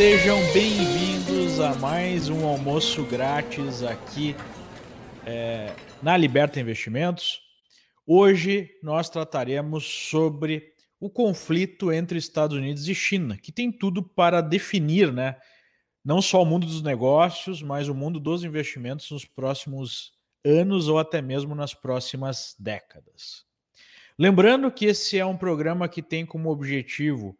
Sejam bem-vindos a mais um almoço grátis aqui é, na Liberta Investimentos. Hoje nós trataremos sobre o conflito entre Estados Unidos e China, que tem tudo para definir, né? Não só o mundo dos negócios, mas o mundo dos investimentos nos próximos anos ou até mesmo nas próximas décadas. Lembrando que esse é um programa que tem como objetivo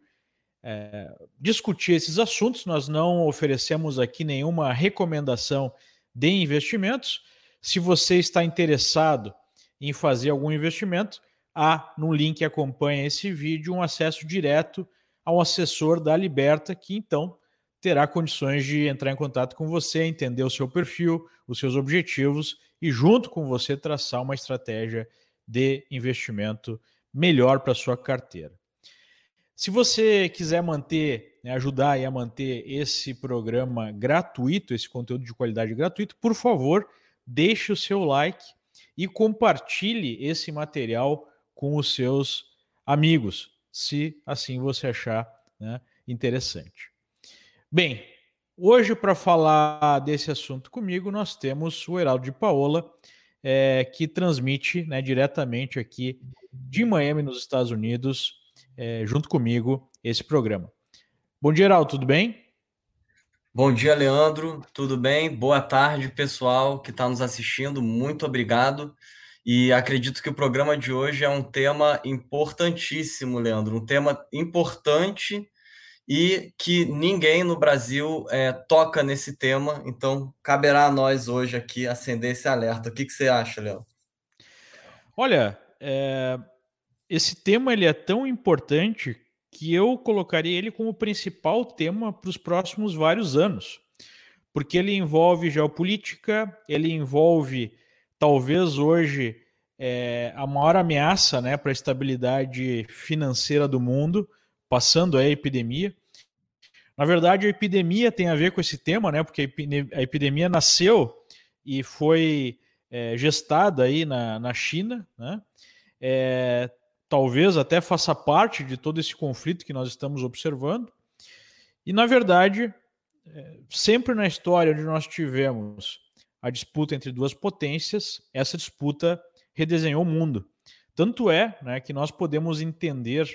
é, discutir esses assuntos. Nós não oferecemos aqui nenhuma recomendação de investimentos. Se você está interessado em fazer algum investimento, há no link que acompanha esse vídeo um acesso direto ao assessor da Liberta, que então terá condições de entrar em contato com você, entender o seu perfil, os seus objetivos e, junto com você, traçar uma estratégia de investimento melhor para sua carteira. Se você quiser manter, né, ajudar a manter esse programa gratuito, esse conteúdo de qualidade gratuito, por favor, deixe o seu like e compartilhe esse material com os seus amigos, se assim você achar né, interessante. Bem, hoje para falar desse assunto comigo, nós temos o Heraldo de Paola, é, que transmite né, diretamente aqui de Miami, nos Estados Unidos, é, junto comigo esse programa. Bom dia, Geraldo, tudo bem? Bom dia, Leandro, tudo bem? Boa tarde, pessoal que está nos assistindo, muito obrigado. E acredito que o programa de hoje é um tema importantíssimo, Leandro, um tema importante e que ninguém no Brasil é, toca nesse tema, então caberá a nós hoje aqui acender esse alerta. O que, que você acha, Léo? Olha, é, esse tema ele é tão importante que eu colocaria ele como principal tema para os próximos vários anos, porque ele envolve geopolítica, ele envolve talvez hoje é, a maior ameaça né, para a estabilidade financeira do mundo, passando a epidemia. Na verdade, a epidemia tem a ver com esse tema, né, porque a epidemia nasceu e foi é, gestada aí na, na China, né, é, talvez até faça parte de todo esse conflito que nós estamos observando. E, na verdade, é, sempre na história onde nós tivemos a disputa entre duas potências, essa disputa redesenhou o mundo. Tanto é né, que nós podemos entender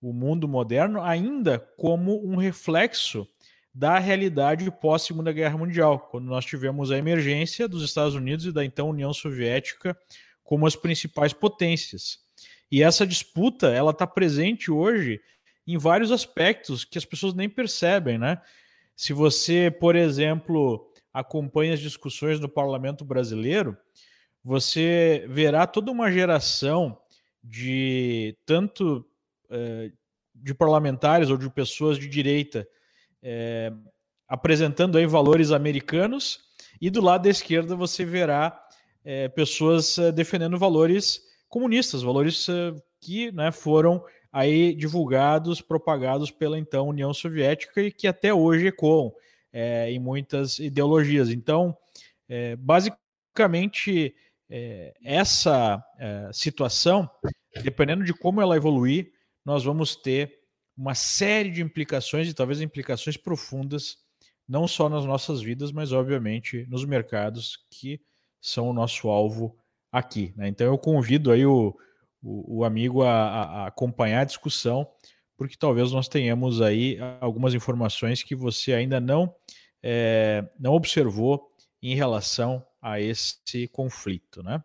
o mundo moderno ainda como um reflexo da realidade pós-Segunda Guerra Mundial, quando nós tivemos a emergência dos Estados Unidos e da então União Soviética como as principais potências. E essa disputa, ela está presente hoje em vários aspectos que as pessoas nem percebem, né? Se você, por exemplo, acompanha as discussões no parlamento brasileiro, você verá toda uma geração de tanto eh, de parlamentares ou de pessoas de direita eh, apresentando aí valores americanos e do lado da esquerda você verá eh, pessoas defendendo valores comunistas, valores uh, que né, foram aí divulgados, propagados pela então União Soviética e que até hoje ecoam é, em muitas ideologias. Então, é, basicamente, é, essa situação, dependendo de como ela evoluir, nós vamos ter uma série de implicações e talvez implicações profundas, não só nas nossas vidas, mas obviamente nos mercados que são o nosso alvo aqui. Né? Então eu convido aí o, o, o amigo a, a, acompanhar a discussão, porque talvez nós tenhamos aí algumas informações que você ainda não, é, não observou em relação a esse conflito. Né?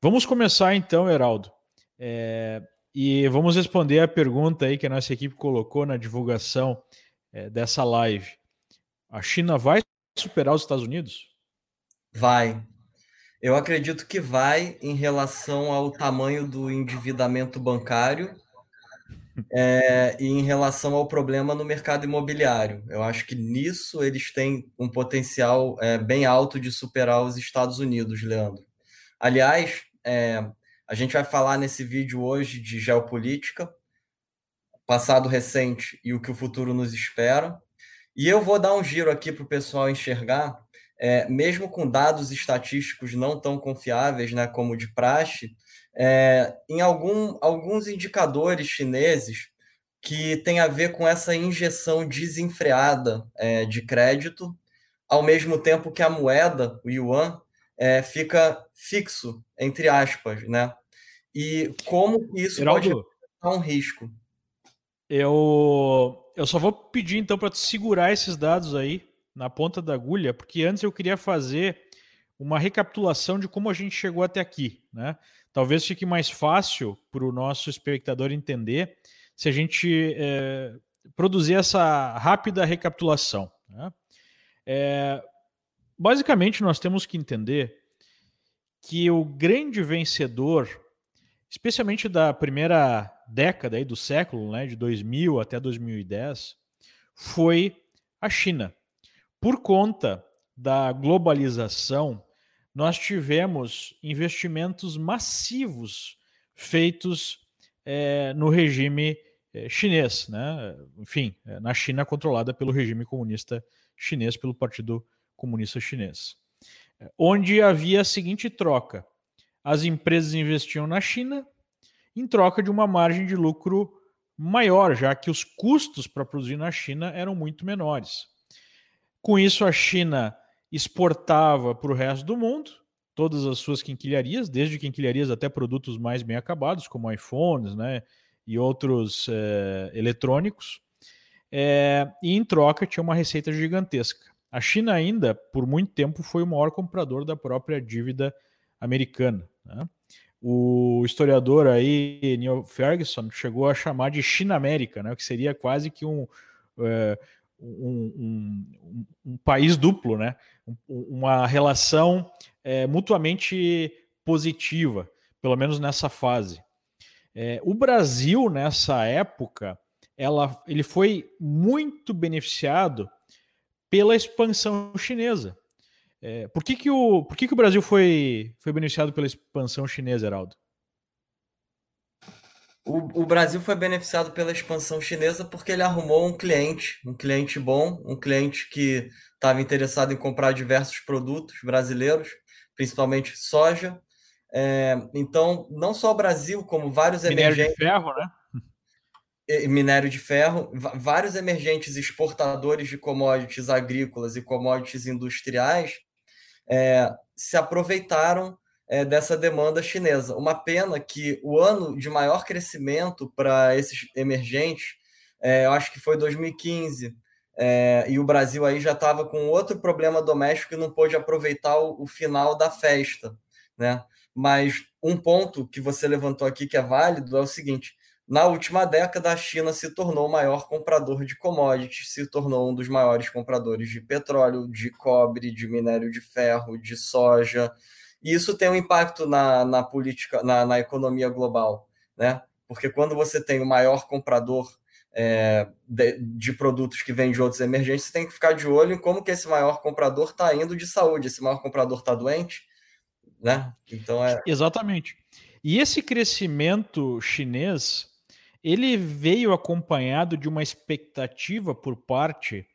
Vamos começar então, Heraldo. É, e vamos responder a pergunta aí que a nossa equipe colocou na divulgação é, dessa live. A China vai superar os Estados Unidos? Vai, eu acredito que vai em relação ao tamanho do endividamento bancário é, e em relação ao problema no mercado imobiliário. Eu acho que nisso eles têm um potencial é, bem alto de superar os Estados Unidos, Leandro. Aliás, é, a gente vai falar nesse vídeo hoje de geopolítica, passado recente e o que o futuro nos espera. E eu vou dar um giro aqui para o pessoal enxergar é, mesmo com dados estatísticos não tão confiáveis, né, como de praxe, é, em algum, alguns indicadores chineses que tem a ver com essa injeção desenfreada é, de crédito, ao mesmo tempo que a moeda, o yuan, é, fica fixo, entre aspas, né? E como isso pode representar um risco? Eu, eu só vou pedir então para segurar esses dados aí na ponta da agulha, porque antes eu queria fazer uma recapitulação de como a gente chegou até aqui, né? Talvez fique mais fácil para o nosso espectador entender se a gente é, produzir essa rápida recapitulação. Né? É, basicamente, nós temos que entender que o grande vencedor, especialmente da primeira década aí do século, né, de 2000 até 2010, foi a China. Por conta da globalização, nós tivemos investimentos massivos feitos é, no regime é, chinês, né? enfim, é, na China controlada pelo regime comunista chinês, pelo Partido Comunista Chinês, onde havia a seguinte troca: as empresas investiam na China em troca de uma margem de lucro maior, já que os custos para produzir na China eram muito menores. Com isso, a China exportava para o resto do mundo todas as suas quinquilharias, desde quinquilharias até produtos mais bem acabados, como iPhones né, e outros é, eletrônicos, é, e em troca tinha uma receita gigantesca. A China ainda, por muito tempo, foi o maior comprador da própria dívida americana. Né? O historiador aí, Neil Ferguson, chegou a chamar de China América, né, que seria quase que um, é, um, um, um, país duplo, né? uma relação é, mutuamente positiva, pelo menos nessa fase. É, o Brasil, nessa época, ela, ele foi muito beneficiado pela expansão chinesa. É, por que, que, o, por que, que o Brasil foi, foi beneficiado pela expansão chinesa, Heraldo? O, o, Brasil foi beneficiado pela expansão chinesa porque ele arrumou um cliente, um cliente bom, um cliente que estava interessado em comprar diversos produtos brasileiros, principalmente soja. É, então, não só o Brasil, como vários minério emergentes. Minério de ferro, né? Minério de ferro, vários emergentes exportadores de commodities agrícolas e commodities industriais é, se aproveitaram é, dessa demanda chinesa. Uma pena que o ano de maior crescimento para esses emergentes, é, eu acho que foi 2015, é, e o Brasil aí já estava com outro problema doméstico e não pôde aproveitar o, o, final da festa, né? Mas um ponto que você levantou aqui que é válido é o seguinte: na última década, a China se tornou o maior comprador de commodities, se tornou um dos maiores compradores de petróleo, de cobre, de minério de ferro, de soja, e isso tem um impacto na, na política, na, na economia global, né? Porque quando você tem o maior comprador é, de, de, produtos que vêm de outros emergentes, você tem que ficar de olho em como que esse maior comprador está indo de saúde. Esse maior comprador está doente, né? Então é exatamente. E esse crescimento chinês ele veio acompanhado de uma expectativa por parte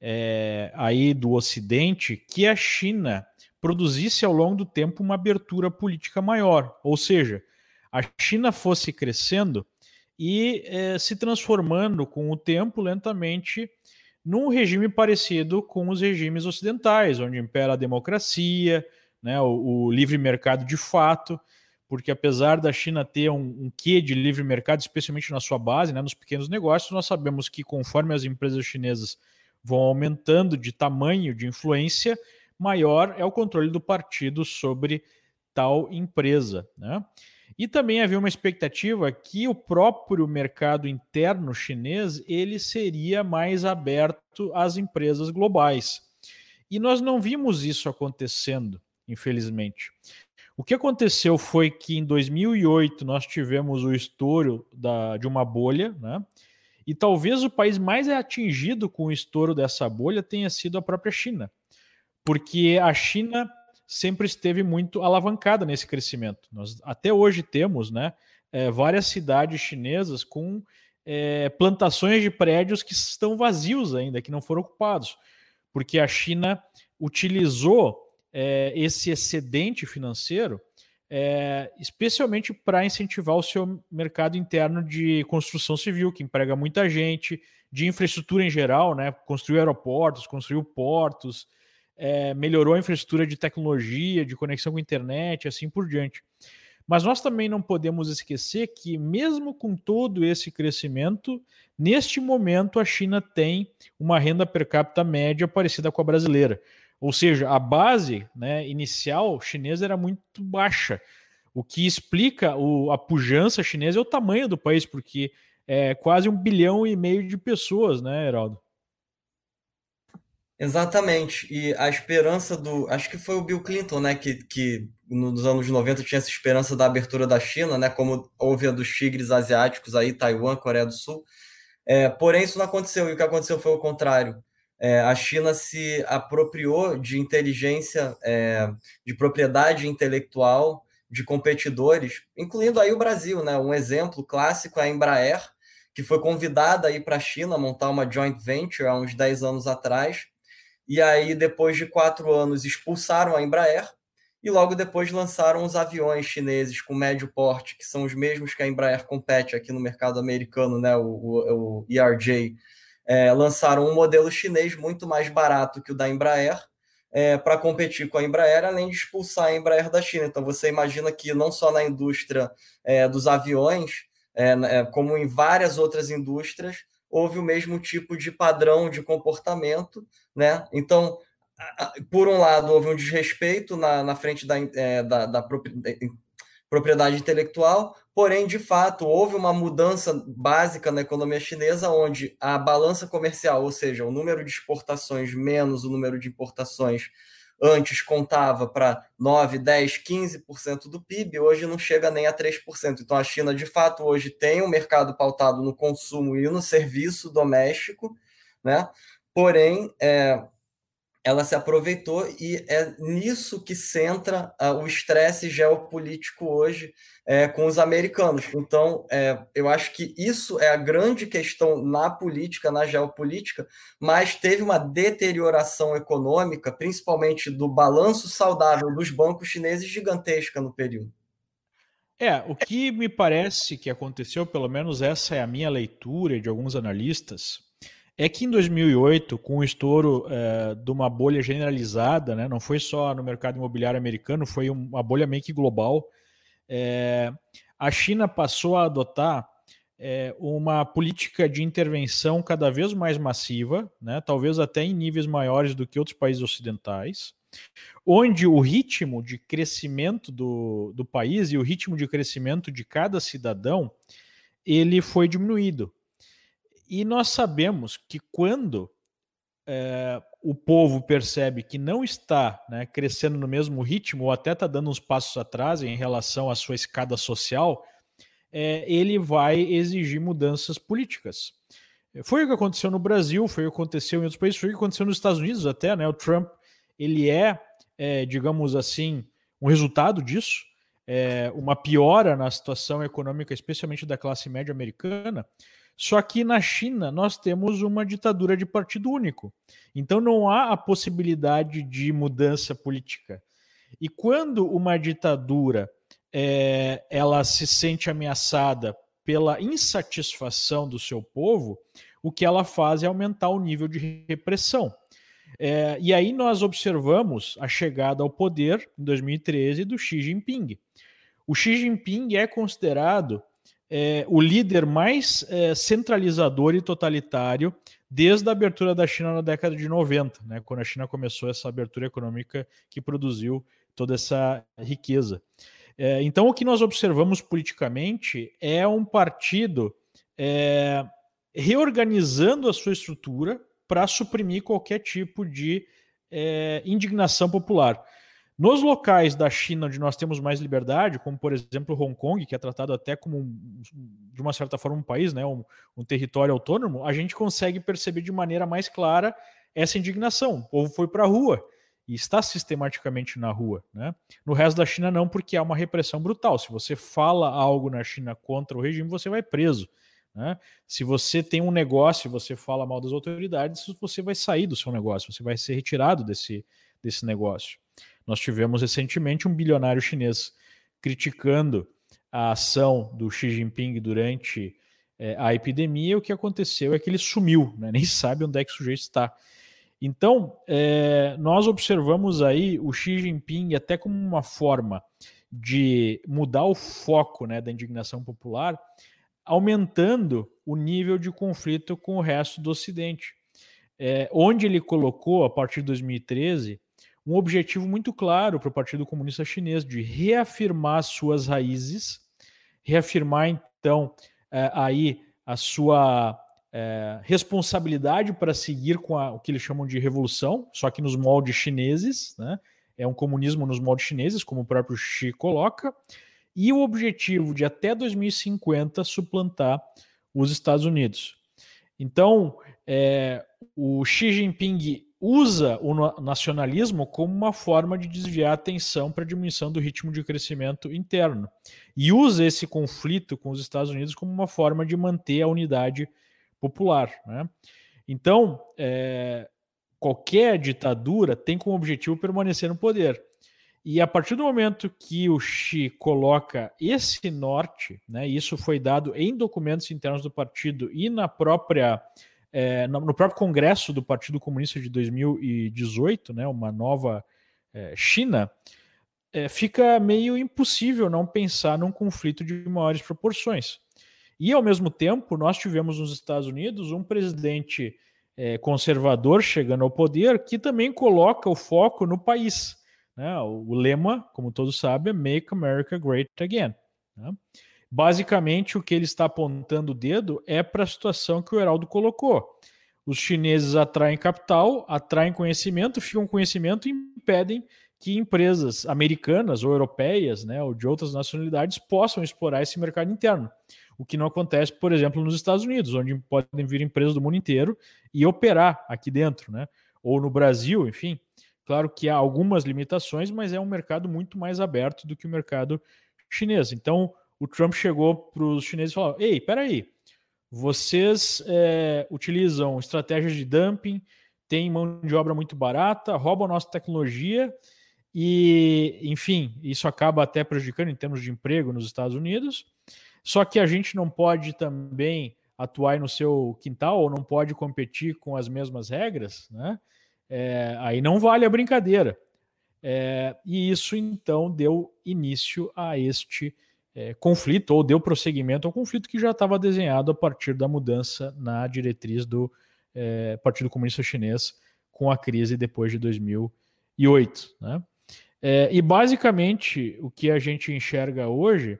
é, aí do Ocidente que a China produzisse ao longo do tempo uma abertura política maior, ou seja, a China fosse crescendo e eh, se transformando com o tempo lentamente num regime parecido com os regimes ocidentais, onde impera a democracia, né, o, o livre mercado de fato, porque apesar da China ter um, um quê de livre mercado, especialmente na sua base, né, nos pequenos negócios, nós sabemos que conforme as empresas chinesas vão aumentando de tamanho, de influência, maior é o controle do partido sobre tal empresa. Né? E também havia uma expectativa que o próprio mercado interno chinês ele seria mais aberto às empresas globais. E nós não vimos isso acontecendo, infelizmente. O que aconteceu foi que em 2008 nós tivemos o estouro da, de uma bolha, né? E talvez o país mais atingido com o estouro dessa bolha tenha sido a própria China porque a China sempre esteve muito alavancada nesse crescimento. Nós até hoje temos né, é, várias cidades chinesas com é, plantações de prédios que estão vazios ainda, que não foram ocupados, porque a China utilizou é, esse excedente financeiro é, especialmente para incentivar o seu mercado interno de construção civil, que emprega muita gente, de infraestrutura em geral, né? Construiu aeroportos, construiu portos, é, melhorou a infraestrutura de tecnologia, de conexão com a internet, assim por diante. Mas nós também não podemos esquecer que, mesmo com todo esse crescimento, neste momento a China tem uma renda per capita média parecida com a brasileira. Ou seja, a base né, inicial chinesa era muito baixa. O que explica o, a pujança chinesa é o tamanho do país, porque é quase um bilhão e meio de pessoas, né, Heraldo? Exatamente. E a esperança do. Acho que foi o Bill Clinton, né? Que, que nos anos 90 tinha essa esperança da abertura da China, né? Como houve a dos tigres asiáticos aí, Taiwan, Coreia do Sul. É, porém, isso não aconteceu, e o que aconteceu foi o contrário é, a China se apropriou de inteligência, é, de propriedade intelectual de competidores, incluindo aí o Brasil, né? Um exemplo clássico é a Embraer, que foi convidada aí para a China montar uma joint venture há uns 10 anos atrás, e aí depois de quatro anos expulsaram a Embraer e logo depois lançaram os aviões chineses com médio porte, que são os mesmos que a Embraer compete aqui no mercado americano, né? O, o, o ERJ é, lançaram um modelo chinês muito mais barato que o da Embraer é, para competir com a Embraer, além de expulsar a Embraer da China. Então você imagina que não só na indústria é, dos aviões, é, é, como em várias outras indústrias, houve o mesmo tipo de padrão de comportamento, né? Então, por um lado, houve um desrespeito na, na frente da, é, da, da propriedade intelectual, porém, de fato, houve uma mudança básica na economia chinesa, onde a balança comercial, ou seja, o número de exportações menos o número de importações, antes contava para 9, 10, 15% do PIB, hoje não chega nem a 3%. Então, a China, de fato, hoje tem um mercado pautado no consumo e no serviço doméstico, né? Porém, é, ela se aproveitou e é nisso que centra uh, o estresse geopolítico hoje é, com os americanos. Então, é, eu acho que isso é a grande questão na política, na geopolítica, mas teve uma deterioração econômica, principalmente do balanço saudável dos bancos chineses, gigantesca no período. É, o que me parece que aconteceu, pelo menos essa é a minha leitura de alguns analistas, é que em 2008, com o estouro é, de uma bolha generalizada, né, não foi só no mercado imobiliário americano, foi uma bolha meio que global, é, a China passou a adotar é, uma política de intervenção cada vez mais massiva, né, talvez até em níveis maiores do que outros países ocidentais, onde o ritmo de crescimento do, do país e o ritmo de crescimento de cada cidadão ele foi diminuído. E nós sabemos que quando é, o povo percebe que não está né, crescendo no mesmo ritmo, ou até está dando uns passos atrás em relação à sua escada social, é, ele vai exigir mudanças políticas. Foi o que aconteceu no Brasil, foi o que aconteceu em outros países, foi o que aconteceu nos Estados Unidos até, né? O Trump, ele é, é digamos assim, um resultado disso, uma piora na situação econômica, especialmente da classe média americana, só que na China nós temos uma ditadura de partido único. Então não há a possibilidade de mudança política. E quando uma ditadura é, ela se sente ameaçada pela insatisfação do seu povo, o que ela faz é aumentar o nível de repressão. É, e aí nós observamos a chegada ao poder em 2013 do Xi Jinping. O Xi Jinping é considerado é, o líder mais é, centralizador e totalitário desde a abertura da China na década de 90, né, quando a China começou essa abertura econômica que produziu toda essa riqueza. É, então, o que nós observamos politicamente é um partido é, reorganizando a sua estrutura para suprimir qualquer tipo de é, indignação popular. Nos locais da China onde nós temos mais liberdade, como por exemplo Hong Kong, que é tratado até como, um, de uma certa forma, um país, né, um, um território autônomo, a gente consegue perceber de maneira mais clara essa indignação. O povo foi para a rua e está sistematicamente na rua. Né? No resto da China, não, porque há uma repressão brutal. Se você fala algo na China contra o regime, você vai preso. Né? Se você tem um negócio e você fala mal das autoridades, você vai sair do seu negócio, você vai ser retirado desse, desse negócio. Nós tivemos recentemente um bilionário chinês criticando a ação do Xi Jinping durante é, a epidemia, o que aconteceu é que ele sumiu, né? nem sabe onde é que o sujeito está. Então, é, nós observamos aí o Xi Jinping até como uma forma de mudar o foco né, da indignação popular, aumentando o nível de conflito com o resto do Ocidente. É, onde ele colocou, a partir de 2013, um objetivo muito claro para o Partido Comunista Chinês de reafirmar suas raízes, reafirmar então é, aí a sua é, responsabilidade para seguir com a, o que eles chamam de revolução, só que nos moldes chineses, né? É um comunismo nos moldes chineses, como o próprio Xi coloca, e o objetivo de até 2050 suplantar os Estados Unidos. Então, é, o Xi Jinping usa o nacionalismo como uma forma de desviar a atenção para a diminuição do ritmo de crescimento interno. E usa esse conflito com os Estados Unidos como uma forma de manter a unidade popular. Né? Então, é, qualquer ditadura tem como objetivo permanecer no poder. E a partir do momento que o Xi coloca esse norte, né, isso foi dado em documentos internos do partido e na própria é, no próprio Congresso do Partido Comunista de 2018, né, uma nova é, China, é, fica meio impossível não pensar num conflito de maiores proporções. E, ao mesmo tempo, nós tivemos nos Estados Unidos um presidente é, conservador chegando ao poder que também coloca o foco no país. Né? O, o lema, como todos sabem, é Make America Great Again. Né? Basicamente, o que ele está apontando o dedo é para a situação que o Heraldo colocou. Os chineses atraem capital, atraem conhecimento, ficam conhecimento e impedem que empresas americanas ou europeias, né, ou de outras nacionalidades, possam explorar esse mercado interno. O que não acontece, por exemplo, nos Estados Unidos, onde podem vir empresas do mundo inteiro e operar aqui dentro, né? Ou no Brasil, enfim. Claro que há algumas limitações, mas é um mercado muito mais aberto do que o mercado chinês. Então, o Trump chegou para os chineses e falou: Ei, peraí, vocês é, utilizam estratégias de dumping, têm mão de obra muito barata, roubam nossa tecnologia e, enfim, isso acaba até prejudicando em termos de emprego nos Estados Unidos. Só que a gente não pode também atuar no seu quintal ou não pode competir com as mesmas regras, né? É, aí não vale a brincadeira. É, e isso então deu início a este é, conflito, ou deu prosseguimento ao conflito que já estava desenhado a partir da mudança na diretriz do é, Partido Comunista Chinês com a crise depois de 2008. Né? É, e basicamente o que a gente enxerga hoje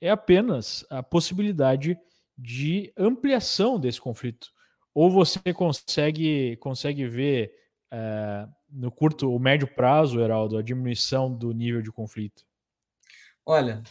é apenas a possibilidade de ampliação desse conflito. Ou você consegue, consegue ver é, no curto ou médio prazo, Heraldo, a diminuição do nível de conflito? Olha,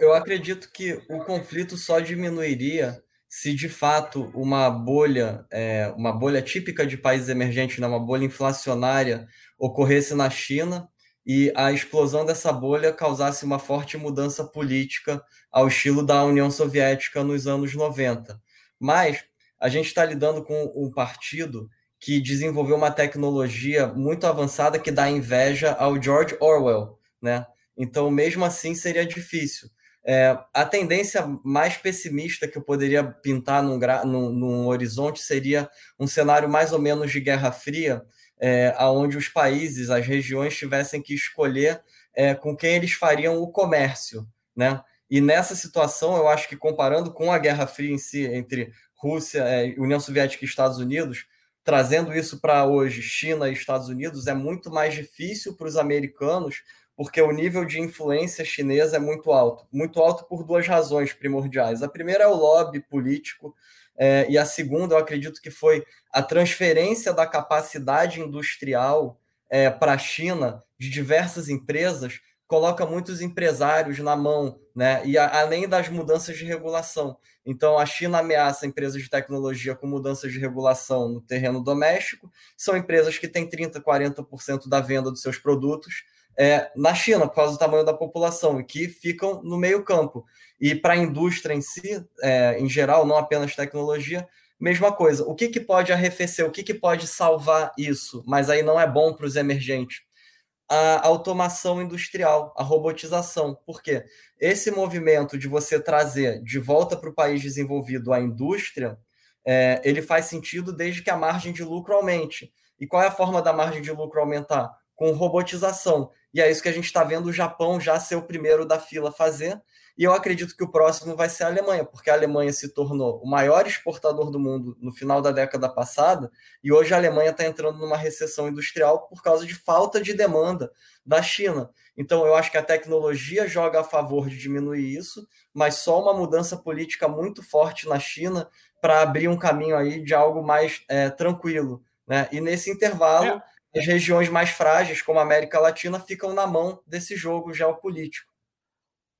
eu acredito que o conflito só diminuiria se de fato uma bolha, é, uma bolha típica de países emergentes, né, uma bolha inflacionária, ocorresse na China e a explosão dessa bolha causasse uma forte mudança política ao estilo da União Soviética nos anos 90. Mas a gente está lidando com um partido que desenvolveu uma tecnologia muito avançada que dá inveja ao George Orwell, né? Então, mesmo assim, seria difícil. É, a tendência mais pessimista que eu poderia pintar num, num, num, horizonte seria um cenário mais ou menos de Guerra Fria, é, onde os países, as regiões tivessem que escolher é, com quem eles fariam o comércio. Né? E nessa situação, eu acho que comparando com a Guerra Fria em si, entre Rússia, é, União Soviética e Estados Unidos, trazendo isso para hoje, China e Estados Unidos, é muito mais difícil para os americanos porque o nível de influência chinesa é muito alto. Muito alto por duas razões primordiais. A primeira é o lobby político, é, e a segunda, eu acredito que foi a transferência da capacidade industrial é, para a China de diversas empresas, coloca muitos empresários na mão, né? E a, além das mudanças de regulação. Então, a China ameaça empresas de tecnologia com mudanças de regulação no terreno doméstico. São empresas que têm 30%, 40% da venda dos seus produtos é, na China, por causa do tamanho da população, e que ficam no meio campo. E para a indústria em si, é, em geral, não apenas tecnologia, mesma coisa. O que, que pode arrefecer, o que, que pode salvar isso? Mas aí não é bom para os emergentes. a automação industrial, a robotização. Por quê? Esse movimento de você trazer de volta para o país desenvolvido a indústria, é, ele faz sentido desde que a margem de lucro aumente. E qual é a forma da margem de lucro aumentar? Com robotização. E é isso que a gente está vendo o Japão já ser o primeiro da fila fazer. E eu acredito que o próximo vai ser a Alemanha, porque a Alemanha se tornou o maior exportador do mundo no final da década passada, e hoje a Alemanha está entrando numa recessão industrial por causa de falta de demanda da China. Então, eu acho que a tecnologia joga a favor de diminuir isso, mas só uma mudança política muito forte na China para abrir um caminho aí de algo mais é, tranquilo. Né? E nesse intervalo, é. As regiões mais frágeis, como a América Latina, ficam na mão desse jogo geopolítico.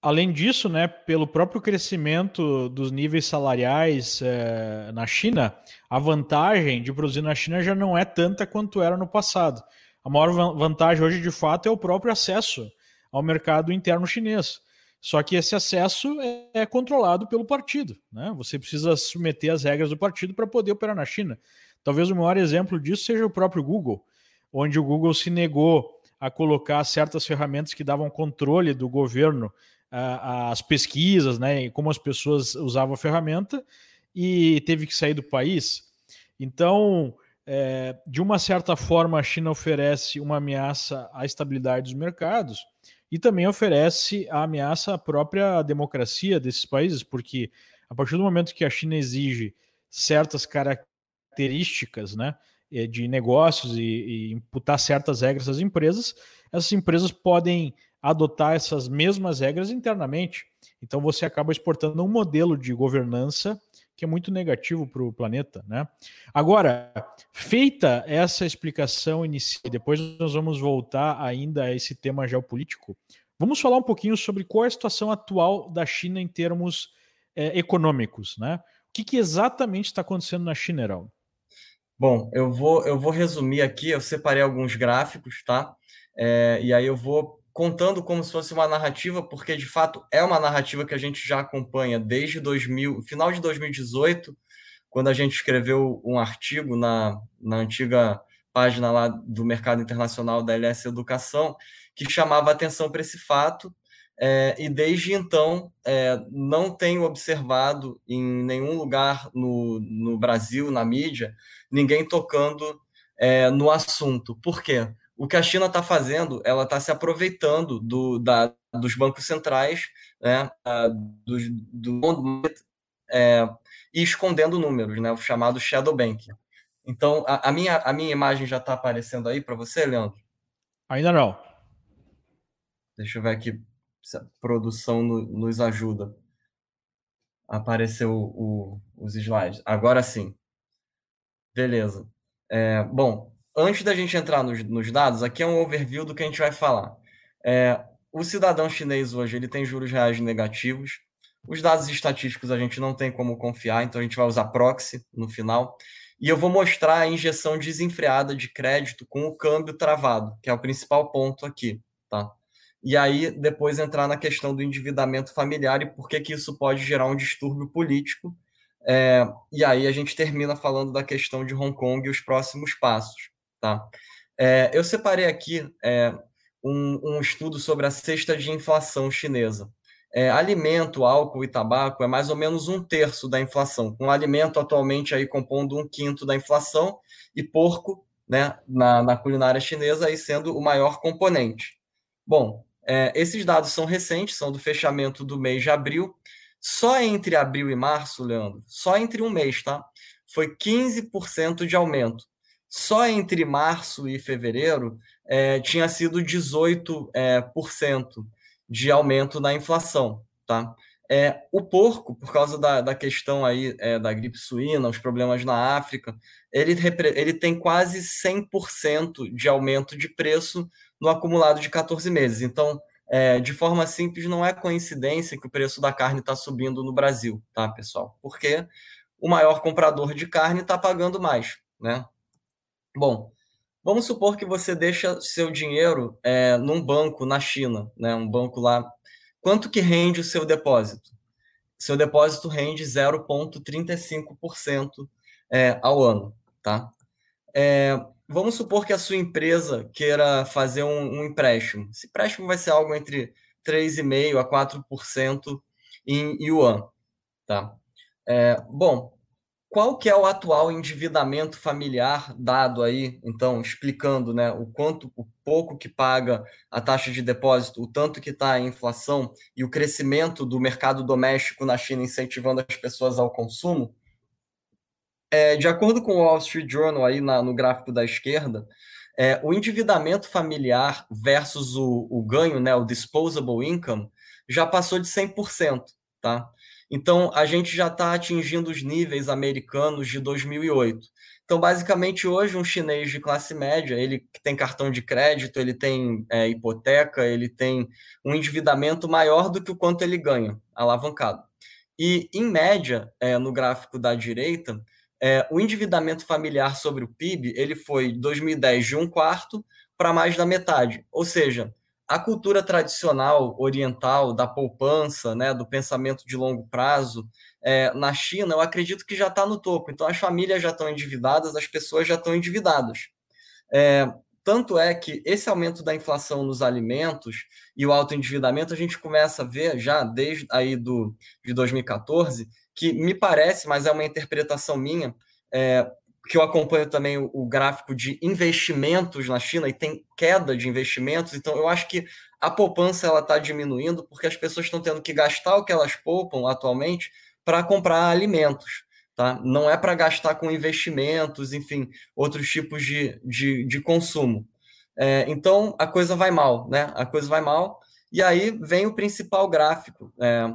Além disso, né, pelo próprio crescimento dos níveis salariais é, na China, a vantagem de produzir na China já não é tanta quanto era no passado. A maior vantagem hoje, de fato, é o próprio acesso ao mercado interno chinês. Só que esse acesso é, é controlado pelo partido. Né? Você precisa submeter as regras do partido para poder operar na China. Talvez o maior exemplo disso seja o próprio Google, onde o Google se negou a colocar certas ferramentas que davam controle do governo as pesquisas, né, como as pessoas usavam a ferramenta, e teve que sair do país. Então, é, de uma certa forma, a China oferece uma ameaça à estabilidade dos mercados e também oferece a ameaça à própria democracia desses países, porque a partir do momento que a China exige certas características né, de negócios e, e imputar certas regras às empresas, essas empresas podem adotar essas mesmas regras internamente. Então você acaba exportando um modelo de governança que é muito negativo para o planeta, né? Agora, feita essa explicação inicial, depois nós vamos voltar ainda a esse tema geopolítico. Vamos falar um pouquinho sobre qual é a situação atual da China em termos é, econômicos, né? O que, que exatamente está acontecendo na China, Heraldo? Bom, eu vou, eu vou resumir aqui, eu separei alguns gráficos, tá? É, e aí eu vou contando como se fosse uma narrativa, porque de fato é uma narrativa que a gente já acompanha desde 2000, final de 2018, quando a gente escreveu um artigo na, na antiga página lá do mercado internacional da LS Educação, que chamava atenção para esse fato, é, e desde então é, não tenho observado em nenhum lugar no, no Brasil, na mídia, ninguém tocando é, no assunto. Por quê? o que a China está fazendo, ela está se aproveitando do, da, dos bancos centrais, né, do, do é, e escondendo números, né, o chamado shadow banking. Então, a, a minha, a minha imagem já está aparecendo aí para você, Leandro? Ainda não. Deixa eu ver aqui produção no, nos ajuda. Apareceu o, os slides. Agora sim. Beleza. É, bom, antes da gente entrar nos, nos, dados, aqui é um overview do que a gente vai falar. É, o cidadão chinês hoje ele tem juros reais negativos. Os dados estatísticos a gente não tem como confiar, então a gente vai usar proxy no final. E eu vou mostrar a injeção desenfreada de crédito com o câmbio travado, que é o principal ponto aqui, tá? E aí depois entrar na questão do endividamento familiar e por que, que isso pode gerar um distúrbio político. É, e aí a gente termina falando da questão de Hong Kong e os próximos passos. Tá? É, eu separei aqui é, um, um, estudo sobre a cesta de inflação chinesa. É, alimento, álcool e tabaco é mais ou menos um terço da inflação, com alimento atualmente aí compondo um quinto da inflação e porco né, na, na culinária chinesa aí sendo o maior componente. Bom, é, esses dados são recentes, são do fechamento do mês de abril. Só entre abril e março, Leandro, só entre um mês, tá? Foi 15% de aumento só entre março e fevereiro é, tinha sido 18% é, por cento de aumento na inflação. Tá? É, o porco, por causa da, da questão aí é, da gripe suína, os problemas na África, ele, ele tem quase 100% de aumento de preço no acumulado de 14 meses. Então, é, de forma simples, não é coincidência que o preço da carne está subindo no Brasil, tá, pessoal? Porque o maior comprador de carne está pagando mais, né? Bom, vamos supor que você deixa seu dinheiro é, num banco na China, né? Um banco lá. Quanto que rende o seu depósito? Seu depósito rende 0,35% é, ao ano, tá? É, vamos supor que a sua empresa queira fazer um, um empréstimo. Esse empréstimo vai ser algo entre 3,5% a 4% em yuan. Tá? É, bom, qual que é o atual endividamento familiar dado aí, então, explicando né, o quanto, o pouco que paga a taxa de depósito, o tanto que está a inflação e o crescimento do mercado doméstico na China incentivando as pessoas ao consumo? É, de acordo com o Wall Street Journal, aí na, no gráfico da esquerda, é, o endividamento familiar versus o, o ganho, né, o disposable income, já passou de 100%. Tá? Então, a gente já está atingindo os níveis americanos de 2008. Então, basicamente, hoje, um chinês de classe média, ele tem cartão de crédito, ele tem é, hipoteca, ele tem um endividamento maior do que o quanto ele ganha, alavancado. E, em média, é, no gráfico da direita, é, o endividamento familiar sobre o PIB ele foi, 2010, de um quarto para mais da metade. Ou seja, a cultura tradicional oriental da poupança, né, do pensamento de longo prazo, é, na China, eu acredito que já está no topo. Então, as famílias já estão endividadas, as pessoas já estão endividadas. É, tanto é que esse aumento da inflação nos alimentos e o alto endividamento a gente começa a ver já desde aí do, de 2014 que me parece, mas é uma interpretação minha, é, que eu acompanho também o, o, gráfico de investimentos na China e tem queda de investimentos, então eu acho que a poupança ela está diminuindo porque as pessoas estão tendo que gastar o que elas poupam atualmente para comprar alimentos. Tá? Não é para gastar com investimentos, enfim, outros tipos de, de, de consumo. É, então a coisa vai mal, né? A coisa vai mal. E aí vem o principal gráfico. É,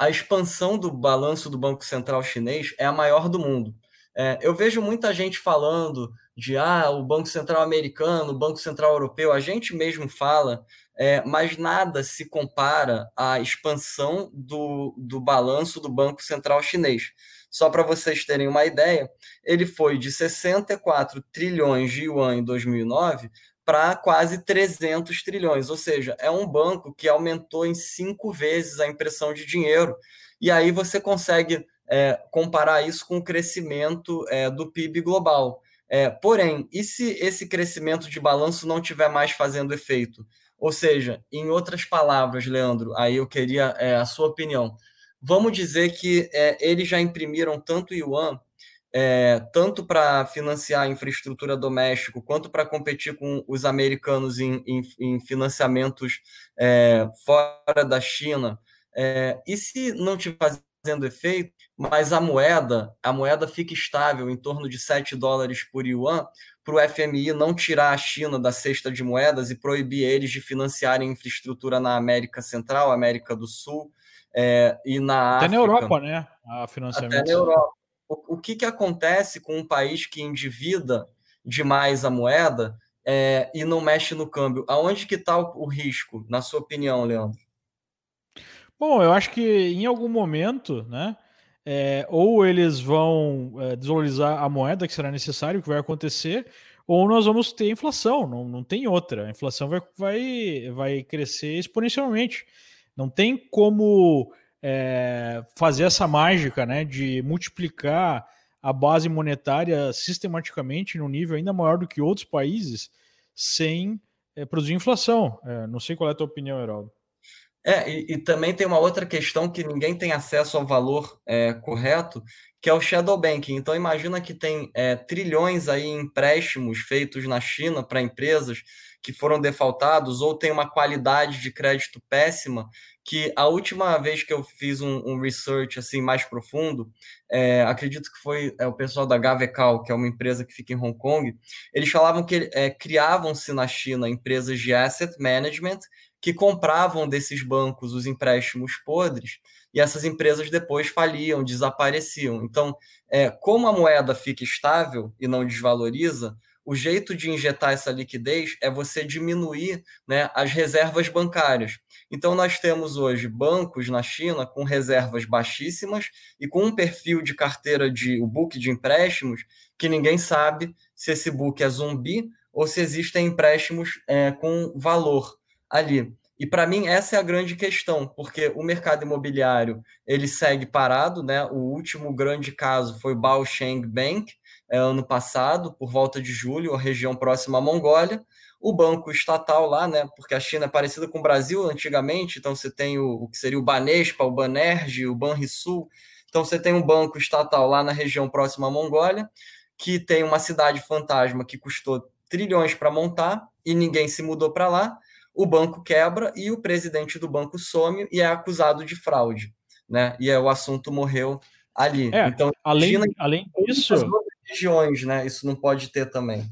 a expansão do balanço do Banco Central chinês é a maior do mundo. É, eu vejo muita gente falando de ah, o Banco Central americano, o Banco Central europeu, a gente mesmo fala, é, mas nada se compara à expansão do, do balanço do Banco Central chinês. Só para vocês terem uma ideia, ele foi de 64 trilhões de yuan em 2009 para quase 300 trilhões, ou seja, é um banco que aumentou em cinco vezes a impressão de dinheiro. E aí você consegue é, comparar isso com o crescimento é, do PIB global. É, porém, e se esse crescimento de balanço não tiver mais fazendo efeito? Ou seja, em outras palavras, Leandro, aí eu queria é, a sua opinião. Vamos dizer que é, eles já imprimiram tanto yuan é, tanto para financiar a infraestrutura doméstica, quanto para competir com os americanos em, em, em financiamentos é, fora da China. É, e se não estiver fazendo efeito, mas a moeda, a moeda fica estável em torno de 7 dólares por yuan, para o FMI não tirar a China da cesta de moedas e proibir eles de financiarem infraestrutura na América Central, América do Sul é, e na Até África. na Europa, né? A financiamento. Até na Europa o, o que, que acontece com um país que endivida demais a moeda é, e não mexe no câmbio? Aonde que está o, o risco, na sua opinião, Leandro? Bom, eu acho que em algum momento, né? É, ou eles vão é, desvalorizar a moeda, que será necessário, que vai acontecer, ou nós vamos ter inflação, não, não tem outra. A inflação vai, vai, vai crescer exponencialmente. Não tem como é, fazer essa mágica né, de multiplicar a base monetária sistematicamente num nível ainda maior do que outros países sem é, produzir inflação. É, não sei qual é a tua opinião, Heraldo. É, e, e, também tem uma outra questão que ninguém tem acesso ao valor é, correto, que é o shadow banking. Então imagina que tem é, trilhões aí em empréstimos feitos na China para empresas que foram defaultados ou tem uma qualidade de crédito péssima que a última vez que eu fiz um, um research assim mais profundo, é, acredito que foi é, o pessoal da Gavecal, que é uma empresa que fica em Hong Kong, eles falavam que é, criavam-se na China empresas de asset management que compravam desses bancos os empréstimos podres e essas empresas depois faliam, desapareciam. Então, é, como a moeda fica estável e não desvaloriza, o jeito de injetar essa liquidez é você diminuir né, as reservas bancárias. Então, nós temos hoje bancos na China com reservas baixíssimas e com um perfil de carteira de o book de empréstimos que ninguém sabe se esse book é zumbi ou se existem empréstimos é, com valor ali. E para mim essa é a grande questão, porque o mercado imobiliário ele segue parado, né? O último grande caso foi o Baosheng Bank, é, ano passado, por volta de julho, a região próxima à Mongólia. O banco estatal lá, né, porque a China é parecida com o Brasil antigamente, então você tem o, o que seria o Banespa, o Banerj, o Banrisul. Então você tem um banco estatal lá na região próxima à Mongólia, que tem uma cidade fantasma que custou trilhões para montar e ninguém se mudou para lá. O banco quebra e o presidente do banco some e é acusado de fraude, né? E aí o assunto morreu ali. É, então, além, China, além disso, regiões, né? Isso não pode ter também.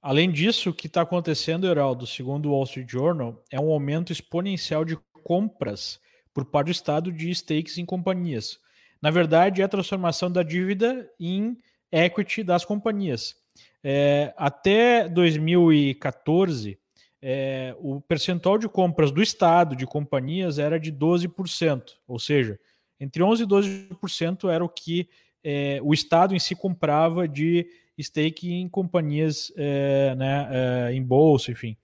Além disso, o que está acontecendo, Heraldo, segundo o Wall Street Journal, é um aumento exponencial de compras por parte do Estado de stakes em companhias. Na verdade, é a transformação da dívida em equity das companhias. É, até 2014, é, o percentual de compras do Estado de companhias era de 12%, ou seja, entre 11% e 12% era o que é, o Estado em si comprava de stake em companhias é, né, é, em bolsa, enfim.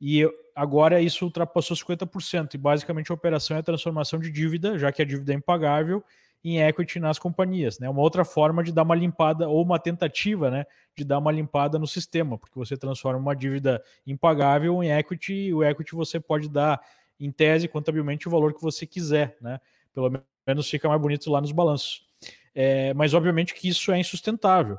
E agora isso ultrapassou 50%, e basicamente a operação é a transformação de dívida, já que a dívida é impagável, em equity nas companhias, né? Uma outra forma de dar uma limpada ou uma tentativa, né, de dar uma limpada no sistema, porque você transforma uma dívida impagável em equity, e o equity você pode dar em tese contabilmente o valor que você quiser, né? Pelo menos fica mais bonito lá nos balanços. É, mas obviamente que isso é insustentável.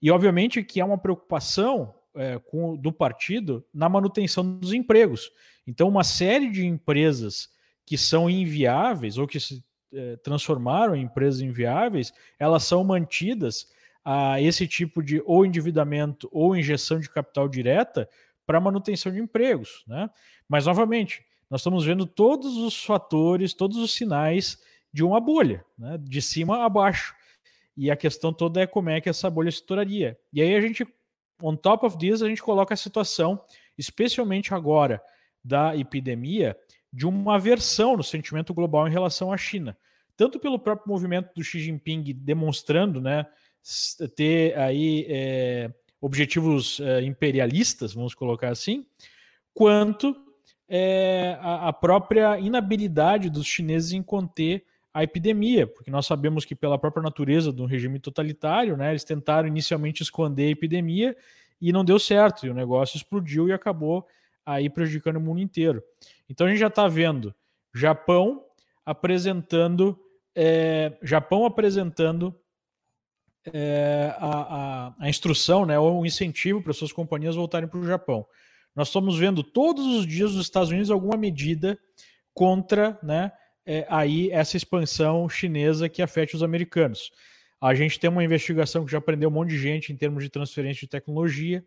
E obviamente que há uma preocupação é, com, do partido na manutenção dos empregos. Então, uma série de empresas que são inviáveis ou que se eh, transformaram em empresas inviáveis, elas são mantidas a esse tipo de ou endividamento ou injeção de capital direta para manutenção de empregos. Né? Mas, novamente, nós estamos vendo todos os fatores, todos os sinais de uma bolha, né? de cima a baixo. E a questão toda é como é que essa bolha estouraria. E aí a gente, on top of this, a gente coloca a situação, especialmente agora da epidemia, de uma aversão no sentimento global em relação à China. Tanto pelo próprio movimento do Xi Jinping demonstrando né, ter aí é, objetivos é, imperialistas, vamos colocar assim, quanto é, a, a própria inabilidade dos chineses em conter a epidemia, porque nós sabemos que pela própria natureza do regime totalitário, né, eles tentaram inicialmente esconder a epidemia e não deu certo, e o negócio explodiu e acabou aí prejudicando o mundo inteiro. Então a gente já está vendo Japão apresentando é, Japão apresentando é, a, a, a, instrução, né, ou um incentivo para suas companhias voltarem para o Japão. Nós estamos vendo todos os dias nos Estados Unidos alguma medida contra né, é, aí essa expansão chinesa que afete os americanos. A gente tem uma investigação que já prendeu um monte de gente em termos de transferência de tecnologia,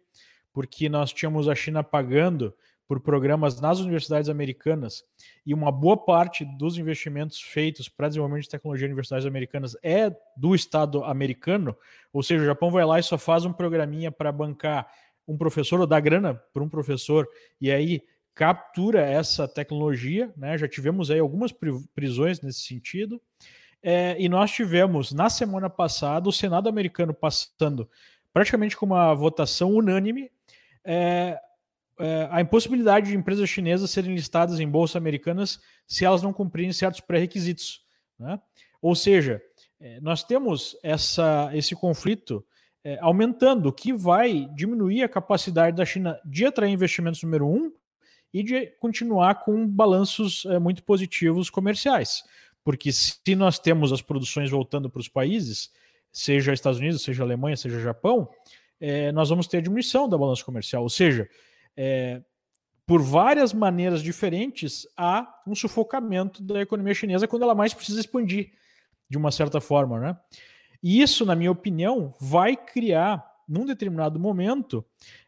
porque nós tínhamos a China pagando por programas nas universidades americanas e uma boa parte dos investimentos feitos para desenvolvimento de tecnologia em universidades americanas é do Estado americano, ou seja, o Japão vai lá e só faz um programinha para bancar um professor ou dar grana para um professor e aí captura essa tecnologia, né? Já tivemos aí algumas prisões nesse sentido. É, e nós tivemos na semana passada o Senado americano passando praticamente com uma votação unânime é, é, a impossibilidade de empresas chinesas serem listadas em bolsas americanas se elas não cumprirem certos pré-requisitos. Né? Ou seja, é, nós temos essa, esse conflito é, aumentando, que vai diminuir a capacidade da China de atrair investimentos número um e de continuar com balanços é, muito positivos comerciais. Porque se nós temos as produções voltando para os países, seja Estados Unidos, seja Alemanha, seja Japão, é, nós vamos ter diminuição da balança comercial. Ou seja, é, por várias maneiras diferentes, há um sufocamento da economia chinesa quando ela mais precisa expandir, de uma certa forma. Né? E isso, na minha opinião, vai criar, num determinado momento,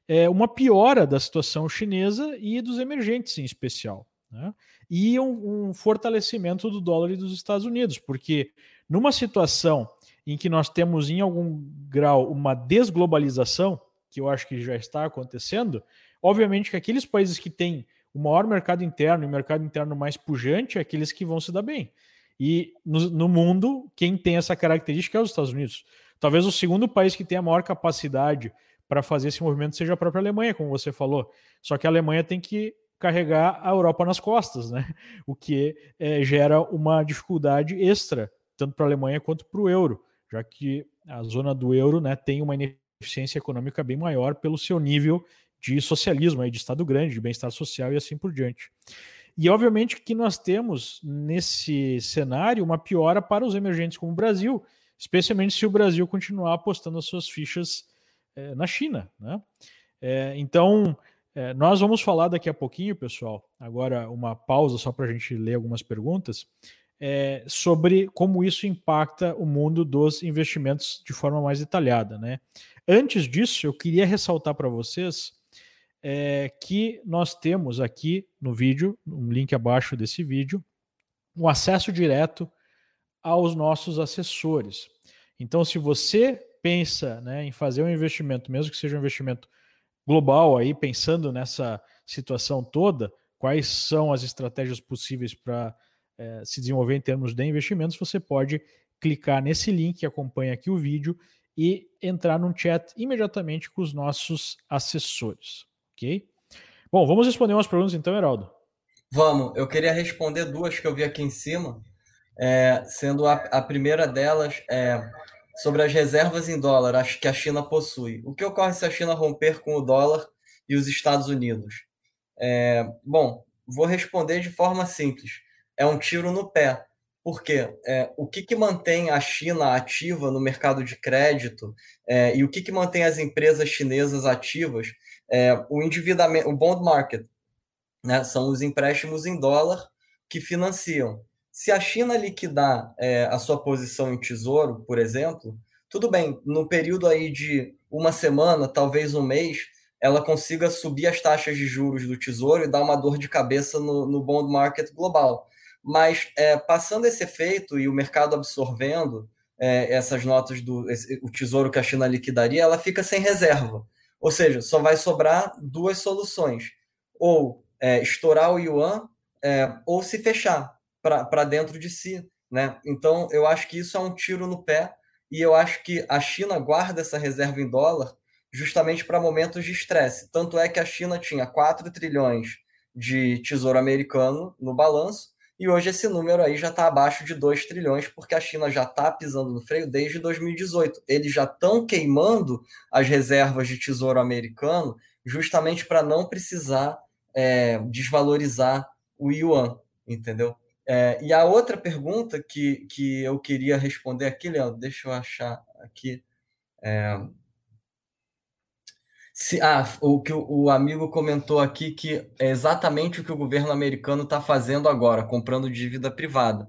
é, uma piora da situação chinesa e dos emergentes em especial. Né? E um, um fortalecimento do dólar e dos Estados Unidos, porque numa situação em que nós temos, em algum grau, uma desglobalização, que eu acho que já está acontecendo, Obviamente que aqueles países que têm o maior mercado interno e o mercado interno mais pujante é aqueles que vão se dar bem. E no, no, mundo, quem tem essa característica é os Estados Unidos. Talvez o segundo país que tem a maior capacidade para fazer esse movimento seja a própria Alemanha, como você falou. Só que a Alemanha tem que carregar a Europa nas costas, né? O que é, gera uma dificuldade extra, tanto para a Alemanha quanto para o euro, já que a zona do euro né, tem uma eficiência econômica bem maior pelo seu nível de socialismo, de Estado grande, de bem-estar social e assim por diante. E obviamente que nós temos nesse cenário uma piora para os emergentes como o Brasil, especialmente se o Brasil continuar apostando as suas fichas é, na China. Né? É, então, é, nós vamos falar daqui a pouquinho, pessoal, agora uma pausa só para a gente ler algumas perguntas, sobre como isso impacta o mundo dos investimentos de forma mais detalhada. Né? Antes disso, eu queria ressaltar para vocês que nós temos aqui no vídeo, um link abaixo desse vídeo, um acesso direto aos nossos assessores. Então, se você pensa né, em fazer um investimento, mesmo que seja um investimento global, aí pensando nessa situação toda, quais são as estratégias possíveis para é, se desenvolver em termos de investimentos, você pode clicar nesse link que acompanha aqui o vídeo e entrar num chat imediatamente com os nossos assessores. Ok? Bom, vamos responder umas perguntas então, Heraldo. Vamos. Eu queria responder duas que eu vi aqui em cima, é, sendo a, a, primeira delas é, sobre as reservas em dólar acho que a China possui. O que ocorre se a China romper com o dólar e os Estados Unidos? É, bom, vou responder de forma simples. É um tiro no pé. Por quê? É, o que, que mantém a China ativa no mercado de crédito é, e o que, que mantém as empresas chinesas ativas é, o endividamento, o bond market, né, são os empréstimos em dólar que financiam. Se a China liquidar é, a sua posição em tesouro, por exemplo, tudo bem, no período aí de uma semana, talvez um mês, ela consiga subir as taxas de juros do tesouro e dar uma dor de cabeça no, no bond market global. Mas é, passando esse efeito e o mercado absorvendo é, essas notas do esse, o tesouro que a China liquidaria, ela fica sem reserva. Ou seja, só vai sobrar duas soluções: ou é, estourar o yuan, é, ou se fechar para dentro de si. Né? Então, eu acho que isso é um tiro no pé, e eu acho que a China guarda essa reserva em dólar justamente para momentos de estresse. Tanto é que a China tinha 4 trilhões de tesouro americano no balanço, e hoje esse número aí já está abaixo de 2 trilhões, porque a China já está pisando no freio desde 2018. Eles já estão queimando as reservas de tesouro americano justamente para não precisar é, desvalorizar o yuan, entendeu? É, e a outra pergunta que, que eu queria responder aqui, Leandro, deixa eu achar aqui. É, se, ah, o que o, amigo comentou aqui que é exatamente o que o governo americano está fazendo agora, comprando dívida privada.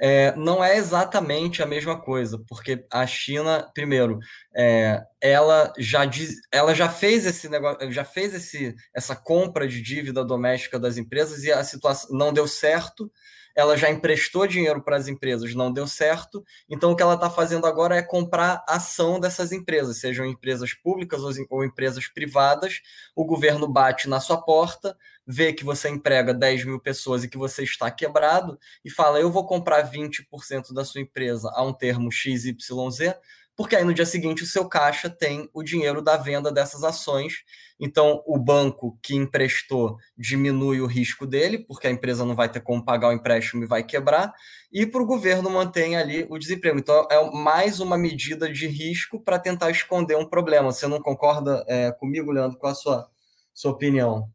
É, não é exatamente a mesma coisa, porque a China, primeiro, é, ela, já diz, ela já fez esse negócio, já fez esse, essa compra de dívida doméstica das empresas e a situação não deu certo ela já emprestou dinheiro para as empresas, não deu certo, então o que ela está fazendo agora é comprar ação dessas empresas, sejam empresas públicas ou, ou empresas privadas. O governo bate na sua porta, vê que você emprega 10 mil pessoas e que você está quebrado, e fala: Eu vou comprar 20% da sua empresa a um termo XYZ, porque aí no dia seguinte o seu caixa tem o dinheiro da venda dessas ações. Então, o banco que emprestou diminui o risco dele, porque a empresa não vai ter como pagar o empréstimo e vai quebrar, e para o governo mantém ali o desemprego. Então, é mais uma medida de risco para tentar esconder um problema. Você não concorda é, comigo, Leandro, com a sua, sua opinião?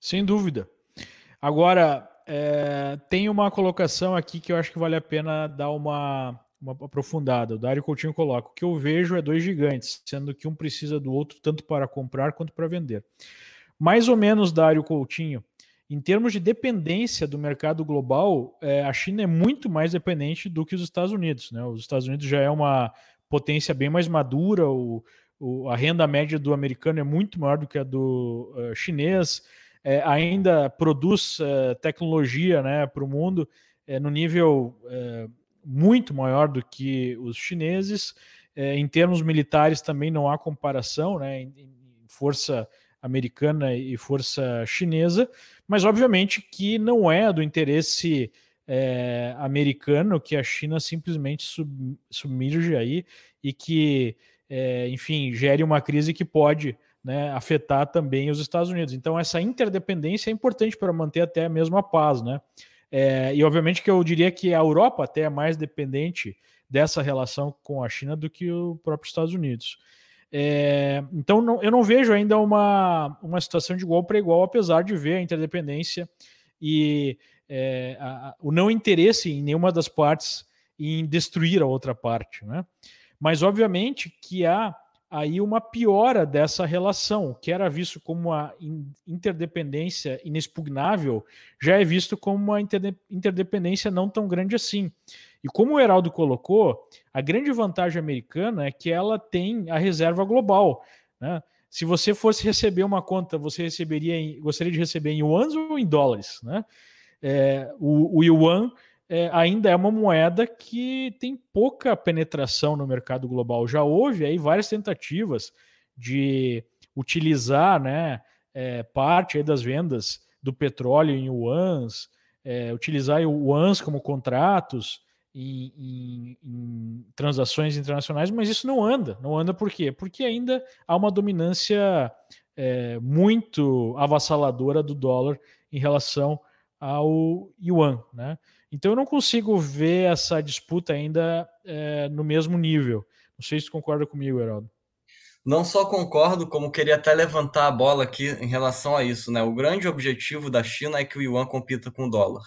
Sem dúvida. Agora, é, tem uma colocação aqui que eu acho que vale a pena dar uma uma aprofundada. O Dário Coutinho coloca: o que eu vejo é dois gigantes, sendo que um precisa do outro tanto para comprar quanto para vender. Mais ou menos, Dário Coutinho, em termos de dependência do mercado global, é, a China é muito mais dependente do que os Estados Unidos. Né? Os Estados Unidos já é uma potência bem mais madura, o, o, a renda média do americano é muito maior do que a do uh, chinês, é, ainda produz uh, tecnologia né, para o mundo é, no nível uh, muito maior do que os chineses. É, em termos militares também não há comparação, né, em, em força americana e força chinesa, mas obviamente que não é do interesse é, americano que a China simplesmente sub, submerge aí e que, é, enfim, gere uma crise que pode né, afetar também os Estados Unidos. Então, essa interdependência é importante para manter até a mesma paz, né? É, e obviamente que eu diria que a Europa até é mais dependente dessa relação com a China do que o próprio Estados Unidos. É, então, não, eu não vejo ainda uma, uma situação de igual para igual, apesar de ver a interdependência e é, a, o não interesse em nenhuma das partes em destruir a outra parte. Né? Mas, obviamente, que há aí uma piora dessa relação, que era visto como uma interdependência inexpugnável, já é visto como uma interdependência não tão grande assim. E como o Heraldo colocou, a grande vantagem americana é que ela tem a reserva global. Né? Se você fosse receber uma conta, você receberia em, gostaria de receber em yuans ou em dólares? Né? É, o, o yuan é, ainda é uma moeda que tem pouca penetração no mercado global. Já houve aí várias tentativas de utilizar né, é, parte das vendas do petróleo em yuans, é, utilizar yuans como contratos em, em, em, transações internacionais, mas isso não anda. Não anda por quê? Porque ainda há uma dominância é, muito avassaladora do dólar em relação ao yuan, né? Então eu não consigo ver essa disputa ainda é, no mesmo nível. Não sei se concorda comigo, Heraldo. Não só concordo, como queria até levantar a bola aqui em relação a isso. Né? O grande objetivo da China é que o yuan compita com o dólar.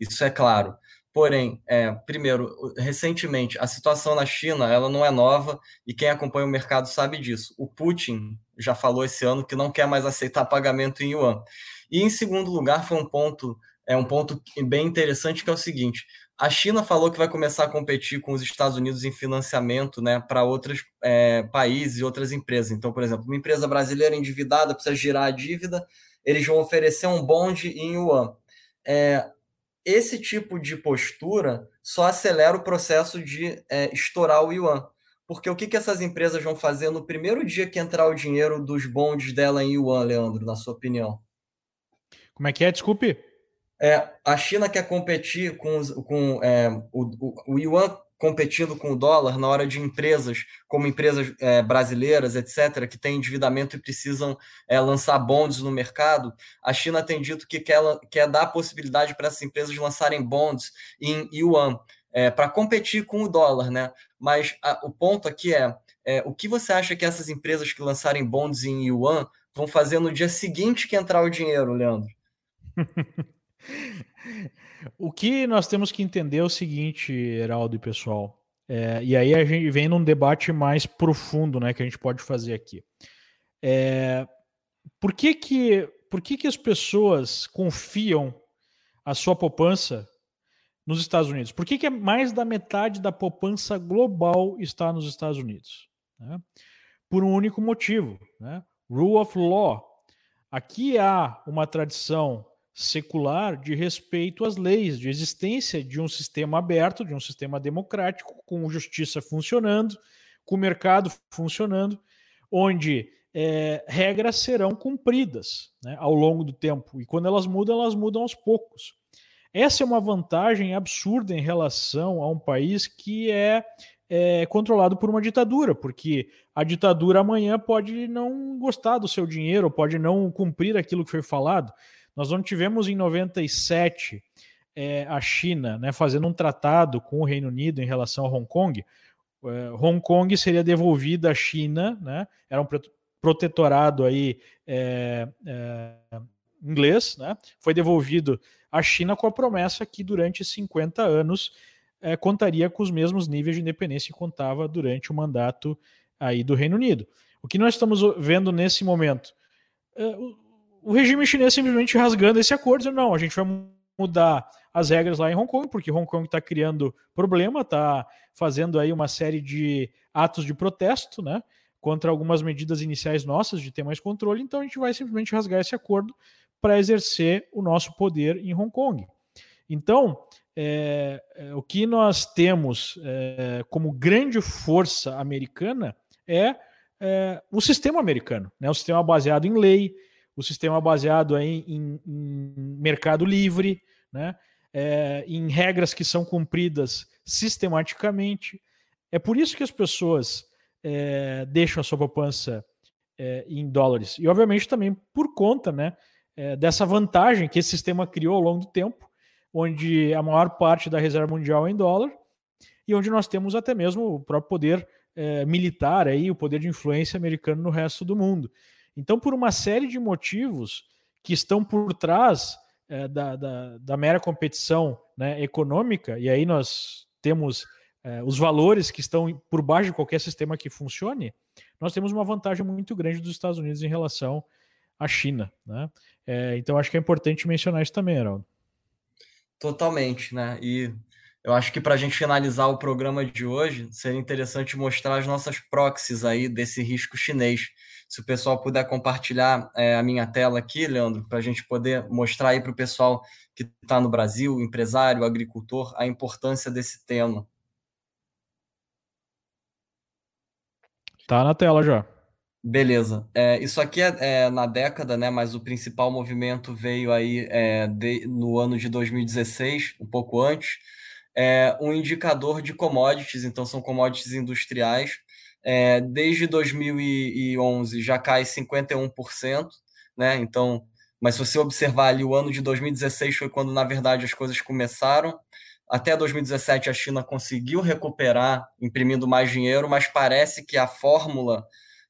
Isso é claro. Porém, é, primeiro, recentemente, a situação na China ela não é nova e quem acompanha o mercado sabe disso. O Putin já falou esse ano que não quer mais aceitar pagamento em yuan. E em segundo lugar, foi um ponto é um ponto bem interessante que é o seguinte: a China falou que vai começar a competir com os Estados Unidos em financiamento né, para outros é, países e outras empresas. Então, por exemplo, uma empresa brasileira endividada precisa girar a dívida, eles vão oferecer um bonde em yuan. É, esse tipo de postura só acelera o processo de é, estourar o yuan. Porque o que, que essas empresas vão fazer no primeiro dia que entrar o dinheiro dos bondes dela em yuan, Leandro, na sua opinião? Como é que é? Desculpe. É, a China quer competir com, com é, o, o, yuan competindo com o dólar na hora de empresas, como empresas é, brasileiras, etc., que têm endividamento e precisam é, lançar bonds no mercado. A China tem dito que quer, quer dar a possibilidade para essas empresas lançarem bonds em yuan, é, para competir com o dólar, né? Mas a, o ponto aqui é, é, o que você acha que essas empresas que lançarem bonds em yuan vão fazer no dia seguinte que entrar o dinheiro, Leandro? O que nós temos que entender é o seguinte, Heraldo e pessoal, é, e aí a gente vem num debate mais profundo, né, que a gente pode fazer aqui. É, por que que, por que que as pessoas confiam a sua poupança nos Estados Unidos? Por que que mais da metade da poupança global está nos Estados Unidos? Né? Por um único motivo, né? Rule of law. Aqui há uma tradição secular de respeito às leis, de existência de um sistema aberto, de um sistema democrático, com justiça funcionando, com o mercado funcionando, onde é, regras serão cumpridas né, ao longo do tempo. E quando elas mudam, elas mudam aos poucos. Essa é uma vantagem absurda em relação a um país que é, é controlado por uma ditadura, porque a ditadura amanhã pode não gostar do seu dinheiro, pode não cumprir aquilo que foi falado. Nós não tivemos em 97 é, a China né, fazendo um tratado com o Reino Unido em relação a Hong Kong. É, Hong Kong seria devolvida à China, né, era um protetorado aí é, inglês, né, foi devolvido à China com a promessa que durante 50 anos contaria com os mesmos níveis de independência que contava durante o mandato aí do Reino Unido. O que nós estamos vendo nesse momento? O regime chinês simplesmente rasgando esse acordo, não, a gente vai mudar as regras lá em Hong Kong, porque Hong Kong está criando problema, está fazendo aí uma série de atos de protesto, né, contra algumas medidas iniciais nossas de ter mais controle, então a gente vai simplesmente rasgar esse acordo para exercer o nosso poder em Hong Kong. Então, é, é, o que nós temos é, como grande força americana é, é o sistema americano, né, o sistema baseado em lei, o sistema baseado em, em, mercado livre, né? É, em regras que são cumpridas sistematicamente. É por isso que as pessoas é, deixam a sua poupança é, em dólares. E, obviamente, também por conta né, é, dessa vantagem que esse sistema criou ao longo do tempo, onde a maior parte da reserva mundial é em dólar e onde nós temos até mesmo o próprio poder é, militar aí, o poder de influência americano no resto do mundo. Então, por uma série de motivos que estão por trás é, da, da, da, mera competição né, econômica, e aí nós temos é, os valores que estão por baixo de qualquer sistema que funcione, nós temos uma vantagem muito grande dos Estados Unidos em relação à China. Né? É, então, acho que é importante mencionar isso também, Heraldo. Totalmente, né? E eu acho que para a gente finalizar o programa de hoje, seria interessante mostrar as nossas proxies aí desse risco chinês. Se o pessoal puder compartilhar é, a minha tela aqui, Leandro, para a gente poder mostrar aí para o pessoal que está no Brasil, empresário, agricultor, a importância desse tema. Tá na tela já. Beleza. É, isso aqui é, é, na década, né? Mas o principal movimento veio aí é, de, no ano de 2016, um pouco antes. É um indicador de commodities, então são commodities industriais. É, desde 2011 já cai 51%, né? Então, mas se você observar ali, o ano de 2016 foi quando, na verdade, as coisas começaram. Até 2017 a China conseguiu recuperar, imprimindo mais dinheiro, mas parece que a fórmula,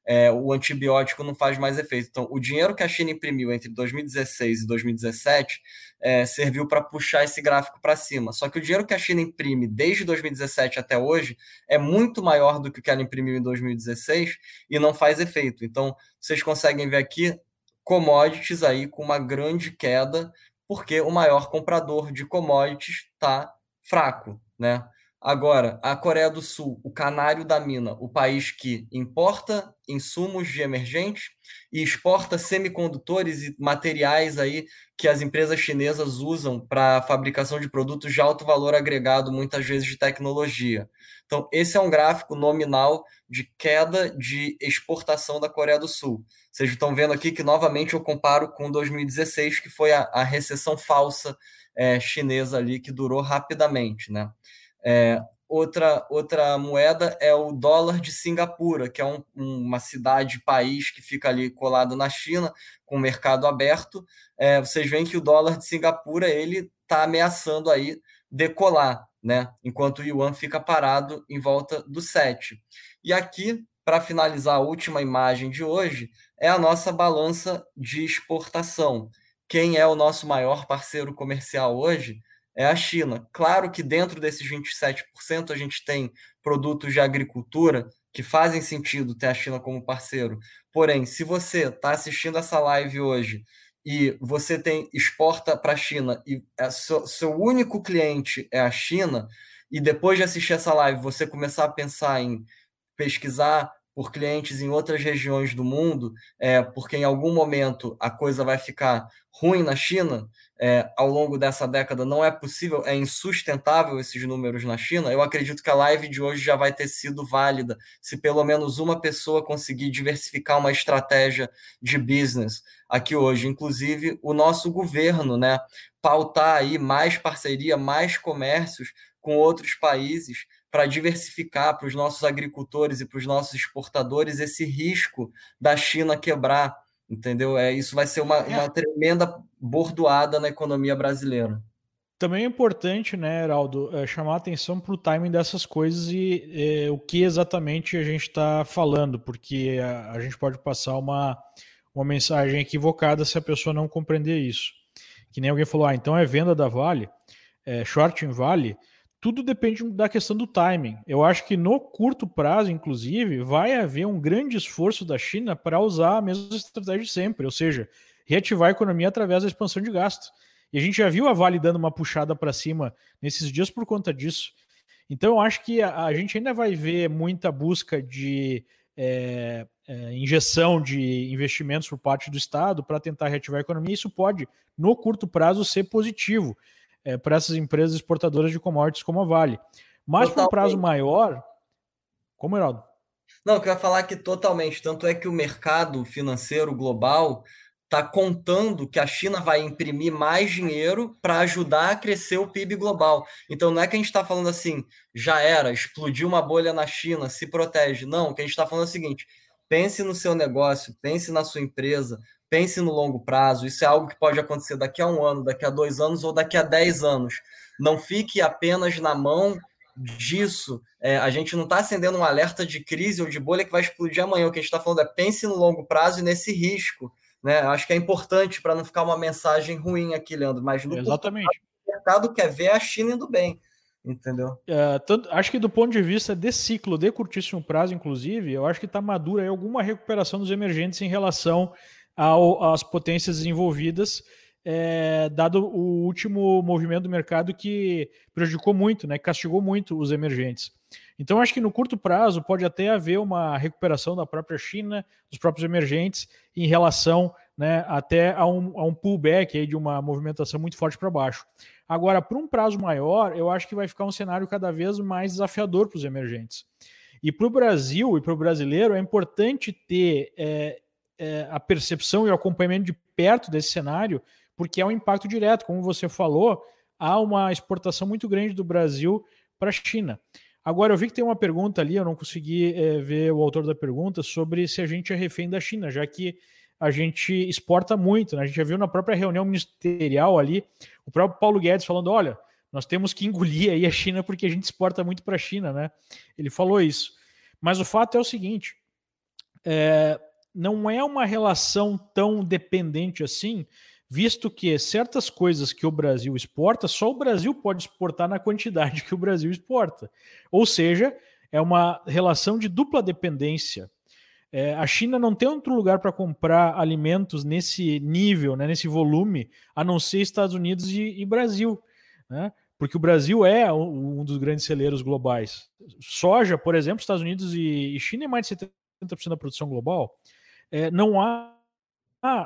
é, o antibiótico não faz mais efeito. Então, o dinheiro que a China imprimiu entre 2016 e 2017 é, serviu para puxar esse gráfico para cima. Só que o dinheiro que a China imprime desde 2017 até hoje é muito maior do que o que ela imprimiu em 2016 e não faz efeito. Então, vocês conseguem ver aqui commodities aí com uma grande queda, porque o maior comprador de commodities está fraco, né? Agora, a Coreia do Sul, o canário da mina, o país que importa insumos de emergentes e exporta semicondutores e materiais aí que as empresas chinesas usam para fabricação de produtos de alto valor agregado, muitas vezes de tecnologia. Então, esse é um gráfico nominal de queda de exportação da Coreia do Sul. Vocês estão vendo aqui que novamente eu comparo com 2016, que foi a, a recessão falsa é, chinesa ali que durou rapidamente, né? É, outra, outra moeda é o dólar de Singapura, que é um, uma cidade, país que fica ali colado na China, com o mercado aberto. É, vocês veem que o dólar de Singapura ele está ameaçando aí decolar, né? Enquanto o yuan fica parado em volta do 7. E aqui, para finalizar a última imagem de hoje, é a nossa balança de exportação quem é o nosso maior parceiro comercial hoje é a China. Claro que dentro desses 27% a gente tem produtos de agricultura que fazem sentido ter a China como parceiro. Porém, se você está assistindo essa live hoje e você tem exporta para a China e é seu, seu único cliente é a China, e depois de assistir essa live você começar a pensar em pesquisar por clientes em outras regiões do mundo, é, porque em algum momento a coisa vai ficar ruim na China, é, ao longo dessa década não é possível, é insustentável esses números na China, eu acredito que a live de hoje já vai ter sido válida se pelo menos uma pessoa conseguir diversificar uma estratégia de business aqui hoje. Inclusive, o nosso governo, né, pautar aí mais parceria, mais comércios com outros países para diversificar para os nossos agricultores e para os nossos exportadores esse risco da China quebrar, entendeu? É, isso vai ser uma, é. uma tremenda bordoada na economia brasileira. Também é importante, né, Heraldo, é, chamar a atenção para o timing dessas coisas e é, o que exatamente a gente está falando, porque a, a, gente pode passar uma, uma mensagem equivocada se a pessoa não compreender isso. Que nem alguém falou, ah, então é venda da Vale, é, short em Vale, tudo depende da questão do timing. Eu acho que no curto prazo, inclusive, vai haver um grande esforço da China para usar a mesma estratégia de sempre, ou seja, reativar a economia através da expansão de gasto. E a gente já viu a Vale dando uma puxada para cima nesses dias por conta disso. Então, eu acho que a, a gente ainda vai ver muita busca de é, é, injeção de investimentos por parte do Estado para tentar reativar a economia. Isso pode, no curto prazo, ser positivo é, para essas empresas exportadoras de commodities como a Vale. Mas por um prazo maior, como Heraldo? Não, eu quero falar que totalmente. Tanto é que o mercado financeiro global está contando que a China vai imprimir mais dinheiro para ajudar a crescer o PIB global. Então não é que a gente está falando assim, já era, explodiu uma bolha na China, se protege. Não, o que a gente está falando é o seguinte: pense no seu negócio, pense na sua empresa, pense no longo prazo. Isso é algo que pode acontecer daqui a um ano, daqui a dois anos ou daqui a dez anos. Não fique apenas na mão disso, é, a gente não está acendendo um alerta de crise ou de bolha que vai explodir amanhã. O que a gente está falando é pense no longo prazo e nesse risco. Né? Acho que é importante para não ficar uma mensagem ruim aqui, Leandro. Mas no Exatamente. O mercado quer ver a China indo bem. Entendeu? É, tanto, acho que do ponto de vista de ciclo de curtíssimo prazo, inclusive, eu acho que está madura aí alguma recuperação dos emergentes em relação ao, às potências desenvolvidas é, dado o último movimento do mercado que prejudicou muito, né, castigou muito os emergentes. Então, acho que no curto prazo pode até haver uma recuperação da própria China, dos próprios emergentes, em relação né, até a um, a um pullback de uma movimentação muito forte para baixo. Agora, para um prazo maior, eu acho que vai ficar um cenário cada vez mais desafiador para os emergentes. E para o Brasil e para o brasileiro é importante ter é, é, a percepção e o acompanhamento de perto desse cenário, porque é um impacto direto. Como você falou, há uma exportação muito grande do Brasil para a China. Agora, eu vi que tem uma pergunta ali, eu não consegui é, ver o autor da pergunta, sobre se a gente é refém da China, já que a gente exporta muito. Né? A gente já viu na própria reunião ministerial ali, o próprio Paulo Guedes falando: olha, nós temos que engolir aí a China porque a gente exporta muito para a China, né? Ele falou isso. Mas o fato é o seguinte: é, não é uma relação tão dependente assim, visto que certas coisas que o Brasil exporta, só o Brasil pode exportar na quantidade que o Brasil exporta. Ou seja, é uma relação de dupla dependência. É, a China não tem outro lugar para comprar alimentos nesse nível, né, nesse volume, a não ser Estados Unidos e, e Brasil. Né? Porque o Brasil é um dos grandes celeiros globais. Soja, por exemplo, Estados Unidos e, China é mais de 70% da produção global. É, não há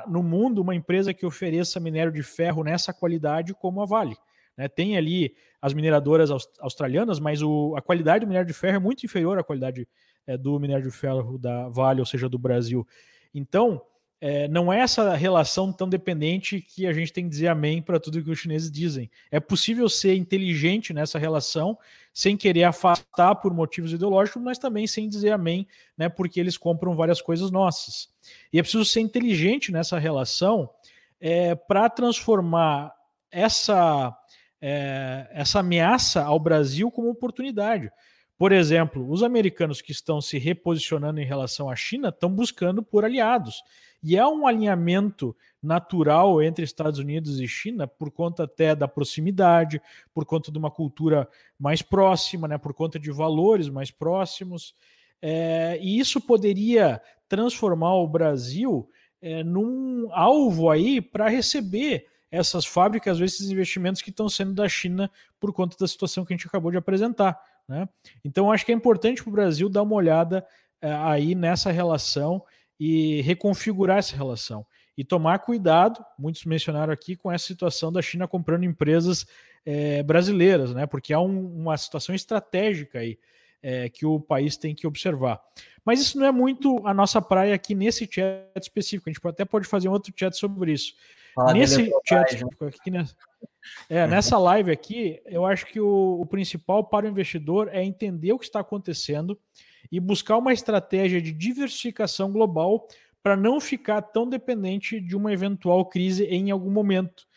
no mundo uma empresa que ofereça minério de ferro nessa qualidade como a Vale. Né? Tem ali as mineradoras australianas, mas o, a qualidade do minério de ferro é muito inferior à qualidade é, do minério de ferro da Vale, ou seja, do Brasil. Então, é, não é essa relação tão dependente que a gente tem que dizer amém para tudo que os chineses dizem. É possível ser inteligente nessa relação, sem querer afastar por motivos ideológicos, mas também sem dizer amém, né, porque eles compram várias coisas nossas. E é preciso ser inteligente nessa relação é, para transformar essa, é, essa ameaça ao Brasil como oportunidade. Por exemplo, os americanos que estão se reposicionando em relação à China estão buscando por aliados. E é um alinhamento natural entre Estados Unidos e China por conta até da proximidade, por conta de uma cultura mais próxima, né, por conta de valores mais próximos. É, e isso poderia transformar o Brasil é, num alvo aí para receber essas fábricas, esses investimentos que estão sendo da China por conta da situação que a gente acabou de apresentar. Né? Então, acho que é importante para o Brasil dar uma olhada é, aí nessa relação e reconfigurar essa relação. E tomar cuidado, muitos mencionaram aqui, com essa situação da China comprando empresas é, brasileiras, né? Porque há um, uma situação estratégica aí é, que o país tem que observar. Mas isso não é muito a nossa praia aqui nesse chat específico. A gente até pode fazer um outro chat sobre isso. Fala nesse chat né? específico aqui, nessa, é, nessa live aqui, eu acho que o, o principal para o investidor é entender o que está acontecendo e buscar uma estratégia de diversificação global para não ficar tão dependente de uma eventual crise em algum momento.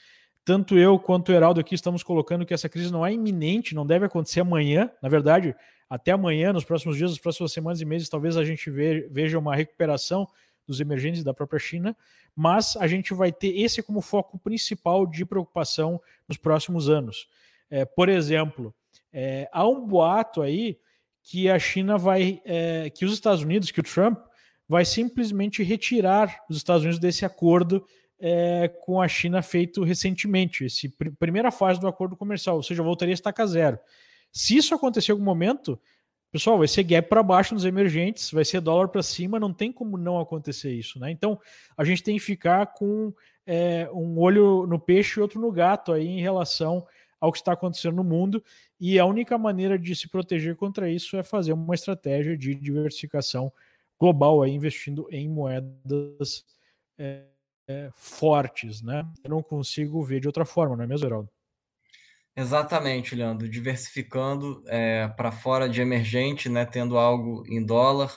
Tanto eu quanto o Heraldo aqui estamos colocando que essa crise não é iminente, não deve acontecer amanhã. Na verdade, até amanhã, nos próximos dias, nas próximas semanas e meses, talvez a gente veja uma recuperação dos emergentes da própria China, mas a gente vai ter esse como foco principal de preocupação nos próximos anos. É, por exemplo, é, há um boato aí que a China vai, é, que os Estados Unidos, que o Trump vai simplesmente retirar os Estados Unidos desse acordo é, com a China feito recentemente, esse pr primeira fase do acordo comercial, ou seja, voltaria a estacar zero. Se isso acontecer em algum momento, pessoal, vai ser gap para baixo nos emergentes, vai ser dólar para cima, não tem como não acontecer isso, né? Então a gente tem que ficar com é, um olho no peixe e outro no gato aí em relação ao que está acontecendo no mundo e a única maneira de se proteger contra isso é fazer uma estratégia de diversificação global, aí, investindo em moedas é, é, fortes. Né? Eu não consigo ver de outra forma, não é mesmo, Geraldo? Exatamente, Leandro. Diversificando é, para fora de emergente, né, tendo algo em dólar,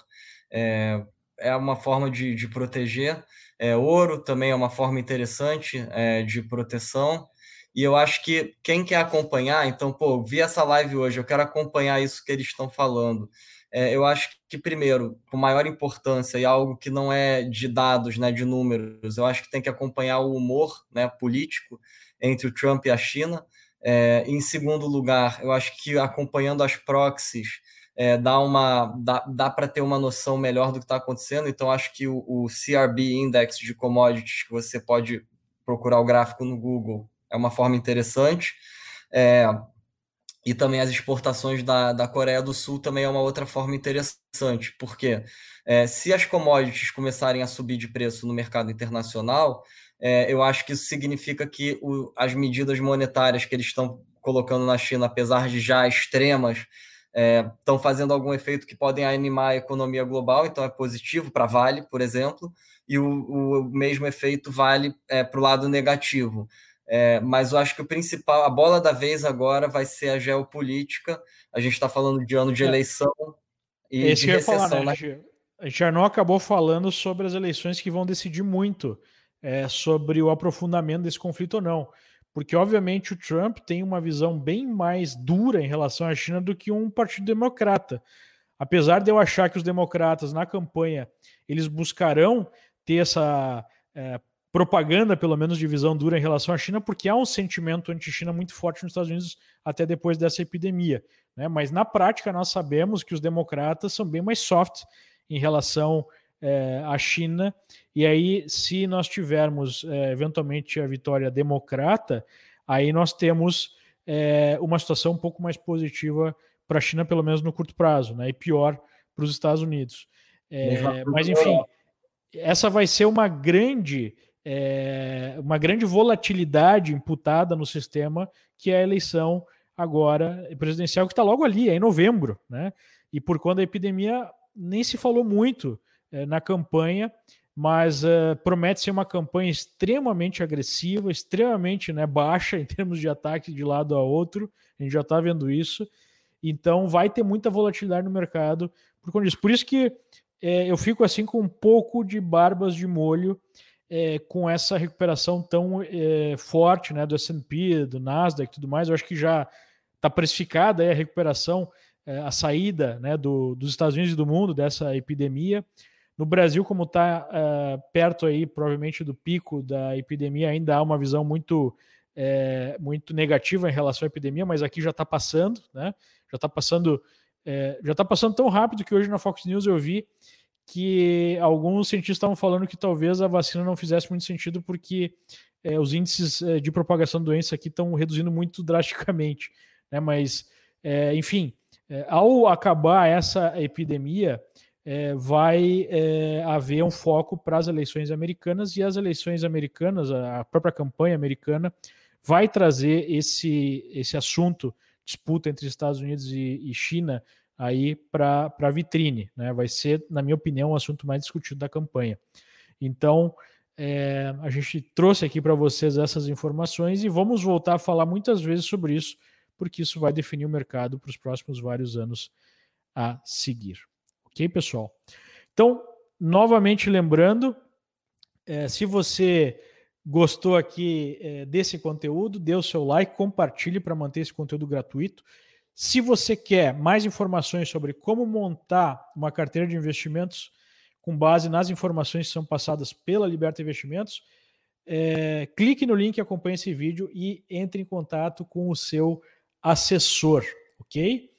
é, é uma forma de, de proteger. É, ouro também é uma forma interessante de proteção. E eu acho que quem quer acompanhar, então, pô, vi essa live hoje, eu quero acompanhar isso que eles estão falando. É, eu acho que, primeiro, com maior importância e algo que não é de dados, né, de números, eu acho que tem que acompanhar o humor né, político entre o Trump e a China. É, em segundo lugar, eu acho que acompanhando as proxies é, dá, uma, dá, dá para ter uma noção melhor do que está acontecendo. Então, acho que o, o CRB Index de commodities, que você pode procurar o gráfico no Google, é uma forma interessante. É, e também as exportações da, da Coreia do Sul também é uma outra forma interessante, porque é, se as commodities começarem a subir de preço no mercado internacional, é, eu acho que isso significa que o, as medidas monetárias que eles estão colocando na China, apesar de já extremas, estão é, fazendo algum efeito que podem animar a economia global, então é positivo para Vale, por exemplo, e o, o mesmo efeito vale é, para o lado negativo. É, mas eu acho que o principal, a bola da vez agora vai ser a geopolítica. A gente está falando de ano de é. eleição e Esse de recessão. Falar, né? A gente já não acabou falando sobre as eleições que vão decidir muito é, sobre o aprofundamento desse conflito ou não. Porque, obviamente, o Trump tem uma visão bem mais dura em relação à China do que um partido democrata. Apesar de eu achar que os democratas, na campanha, eles buscarão ter essa é, propaganda, pelo menos de visão dura em relação à China, porque há um sentimento anti-China muito forte nos Estados Unidos até depois dessa epidemia. Né? Mas na prática nós sabemos que os democratas são bem mais soft em relação é, à China. E aí, se nós tivermos é, eventualmente a vitória democrata, aí nós temos é, uma situação um pouco mais positiva para a China, pelo menos no curto prazo, né? e pior para os Estados Unidos. mas enfim, essa vai ser uma grande é, uma grande volatilidade imputada no sistema, que é a eleição agora presidencial, que está logo ali, é em novembro, né? E por conta da epidemia, nem se falou muito é, na campanha, mas é, promete ser uma campanha extremamente agressiva, extremamente né, baixa em termos de ataque de lado a outro, a gente já está vendo isso. Então vai ter muita volatilidade no mercado por conta disso. Por isso que é, eu fico assim com um pouco de barbas de molho é, com essa recuperação tão é, forte né, do S&P, do Nasdaq e tudo mais, eu acho que já está precificada a recuperação, é, a saída né, do, dos Estados Unidos e do mundo dessa epidemia. No Brasil, como está é, perto aí, provavelmente, do pico da epidemia, ainda há uma visão muito, é, muito negativa em relação à epidemia, mas aqui já está passando, né? Já está passando, é, já está passando tão rápido que hoje na Fox News eu vi que alguns cientistas estavam falando que talvez a vacina não fizesse muito sentido porque é, os índices é, de propagação da doença aqui estão reduzindo muito drasticamente, né? Mas, é, enfim, ao acabar essa epidemia, vai haver um foco para as eleições americanas e as eleições americanas, a própria campanha americana, vai trazer esse, esse assunto, disputa entre Estados Unidos e, e China, aí para a vitrine. Né? Vai ser, na minha opinião, o assunto mais discutido da campanha. Então, é, a gente trouxe aqui para vocês essas informações e vamos voltar a falar muitas vezes sobre isso, porque isso vai definir o mercado para os próximos vários anos a seguir. Ok, pessoal? Então, novamente lembrando, é, se você gostou aqui é, desse conteúdo, dê o seu like, compartilhe para manter esse conteúdo gratuito. Se você quer mais informações sobre como montar uma carteira de investimentos com base nas informações que são passadas pela Liberta Investimentos, é, clique no link, acompanhe esse vídeo e entre em contato com o seu assessor, ok?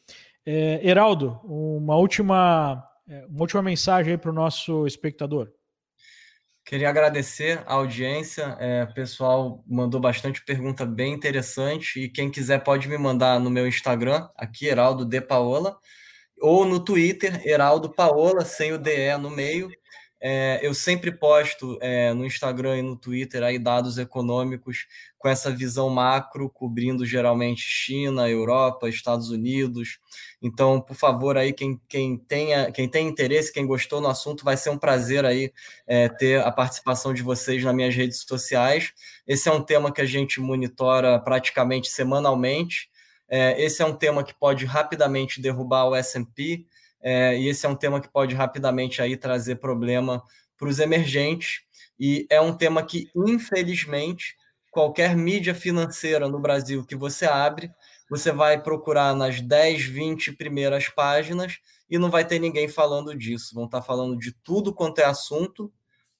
É, Heraldo, uma última, é, uma última mensagem aí para o nosso espectador. Queria agradecer a audiência. É, o pessoal mandou bastante pergunta bem interessante. E quem quiser pode me mandar no meu Instagram, aqui, Heraldo De Paola, ou no Twitter, Heraldo Paola, sem o DE no meio. É, eu sempre posto é, no Instagram e no Twitter aí dados econômicos com essa visão macro, cobrindo geralmente China, Europa, Estados Unidos. Então, por favor, aí quem, quem, tenha, quem tem interesse, quem gostou no assunto, vai ser um prazer aí é, ter a participação de vocês nas minhas redes sociais. Esse é um tema que a gente monitora praticamente semanalmente. É, esse é um tema que pode rapidamente derrubar o S&P, é, e esse é um tema que pode rapidamente aí trazer problema para os emergentes, e é um tema que, infelizmente, qualquer mídia financeira no Brasil que você abre, você vai procurar nas 10, 20 primeiras páginas e não vai ter ninguém falando disso. Vão estar falando de tudo quanto é assunto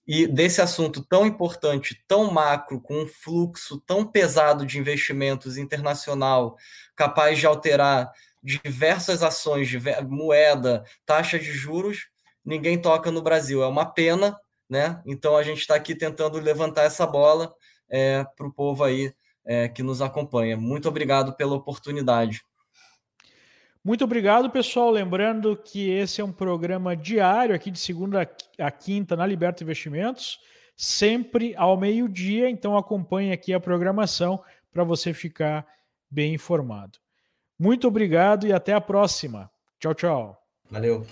e desse assunto tão importante, tão macro, com um fluxo tão pesado de investimentos internacional, capaz de alterar diversas ações, de moeda, taxa de juros, ninguém toca no Brasil. É uma pena, né? Então a gente está aqui tentando levantar essa bola é, para o povo aí é, que nos acompanha. Muito obrigado pela oportunidade. Muito obrigado, pessoal. Lembrando que esse é um programa diário, aqui de segunda a quinta, na Liberta Investimentos, sempre ao meio-dia. Então, acompanhe aqui a programação para você ficar bem informado. Muito obrigado e até a próxima. Tchau, tchau. Valeu.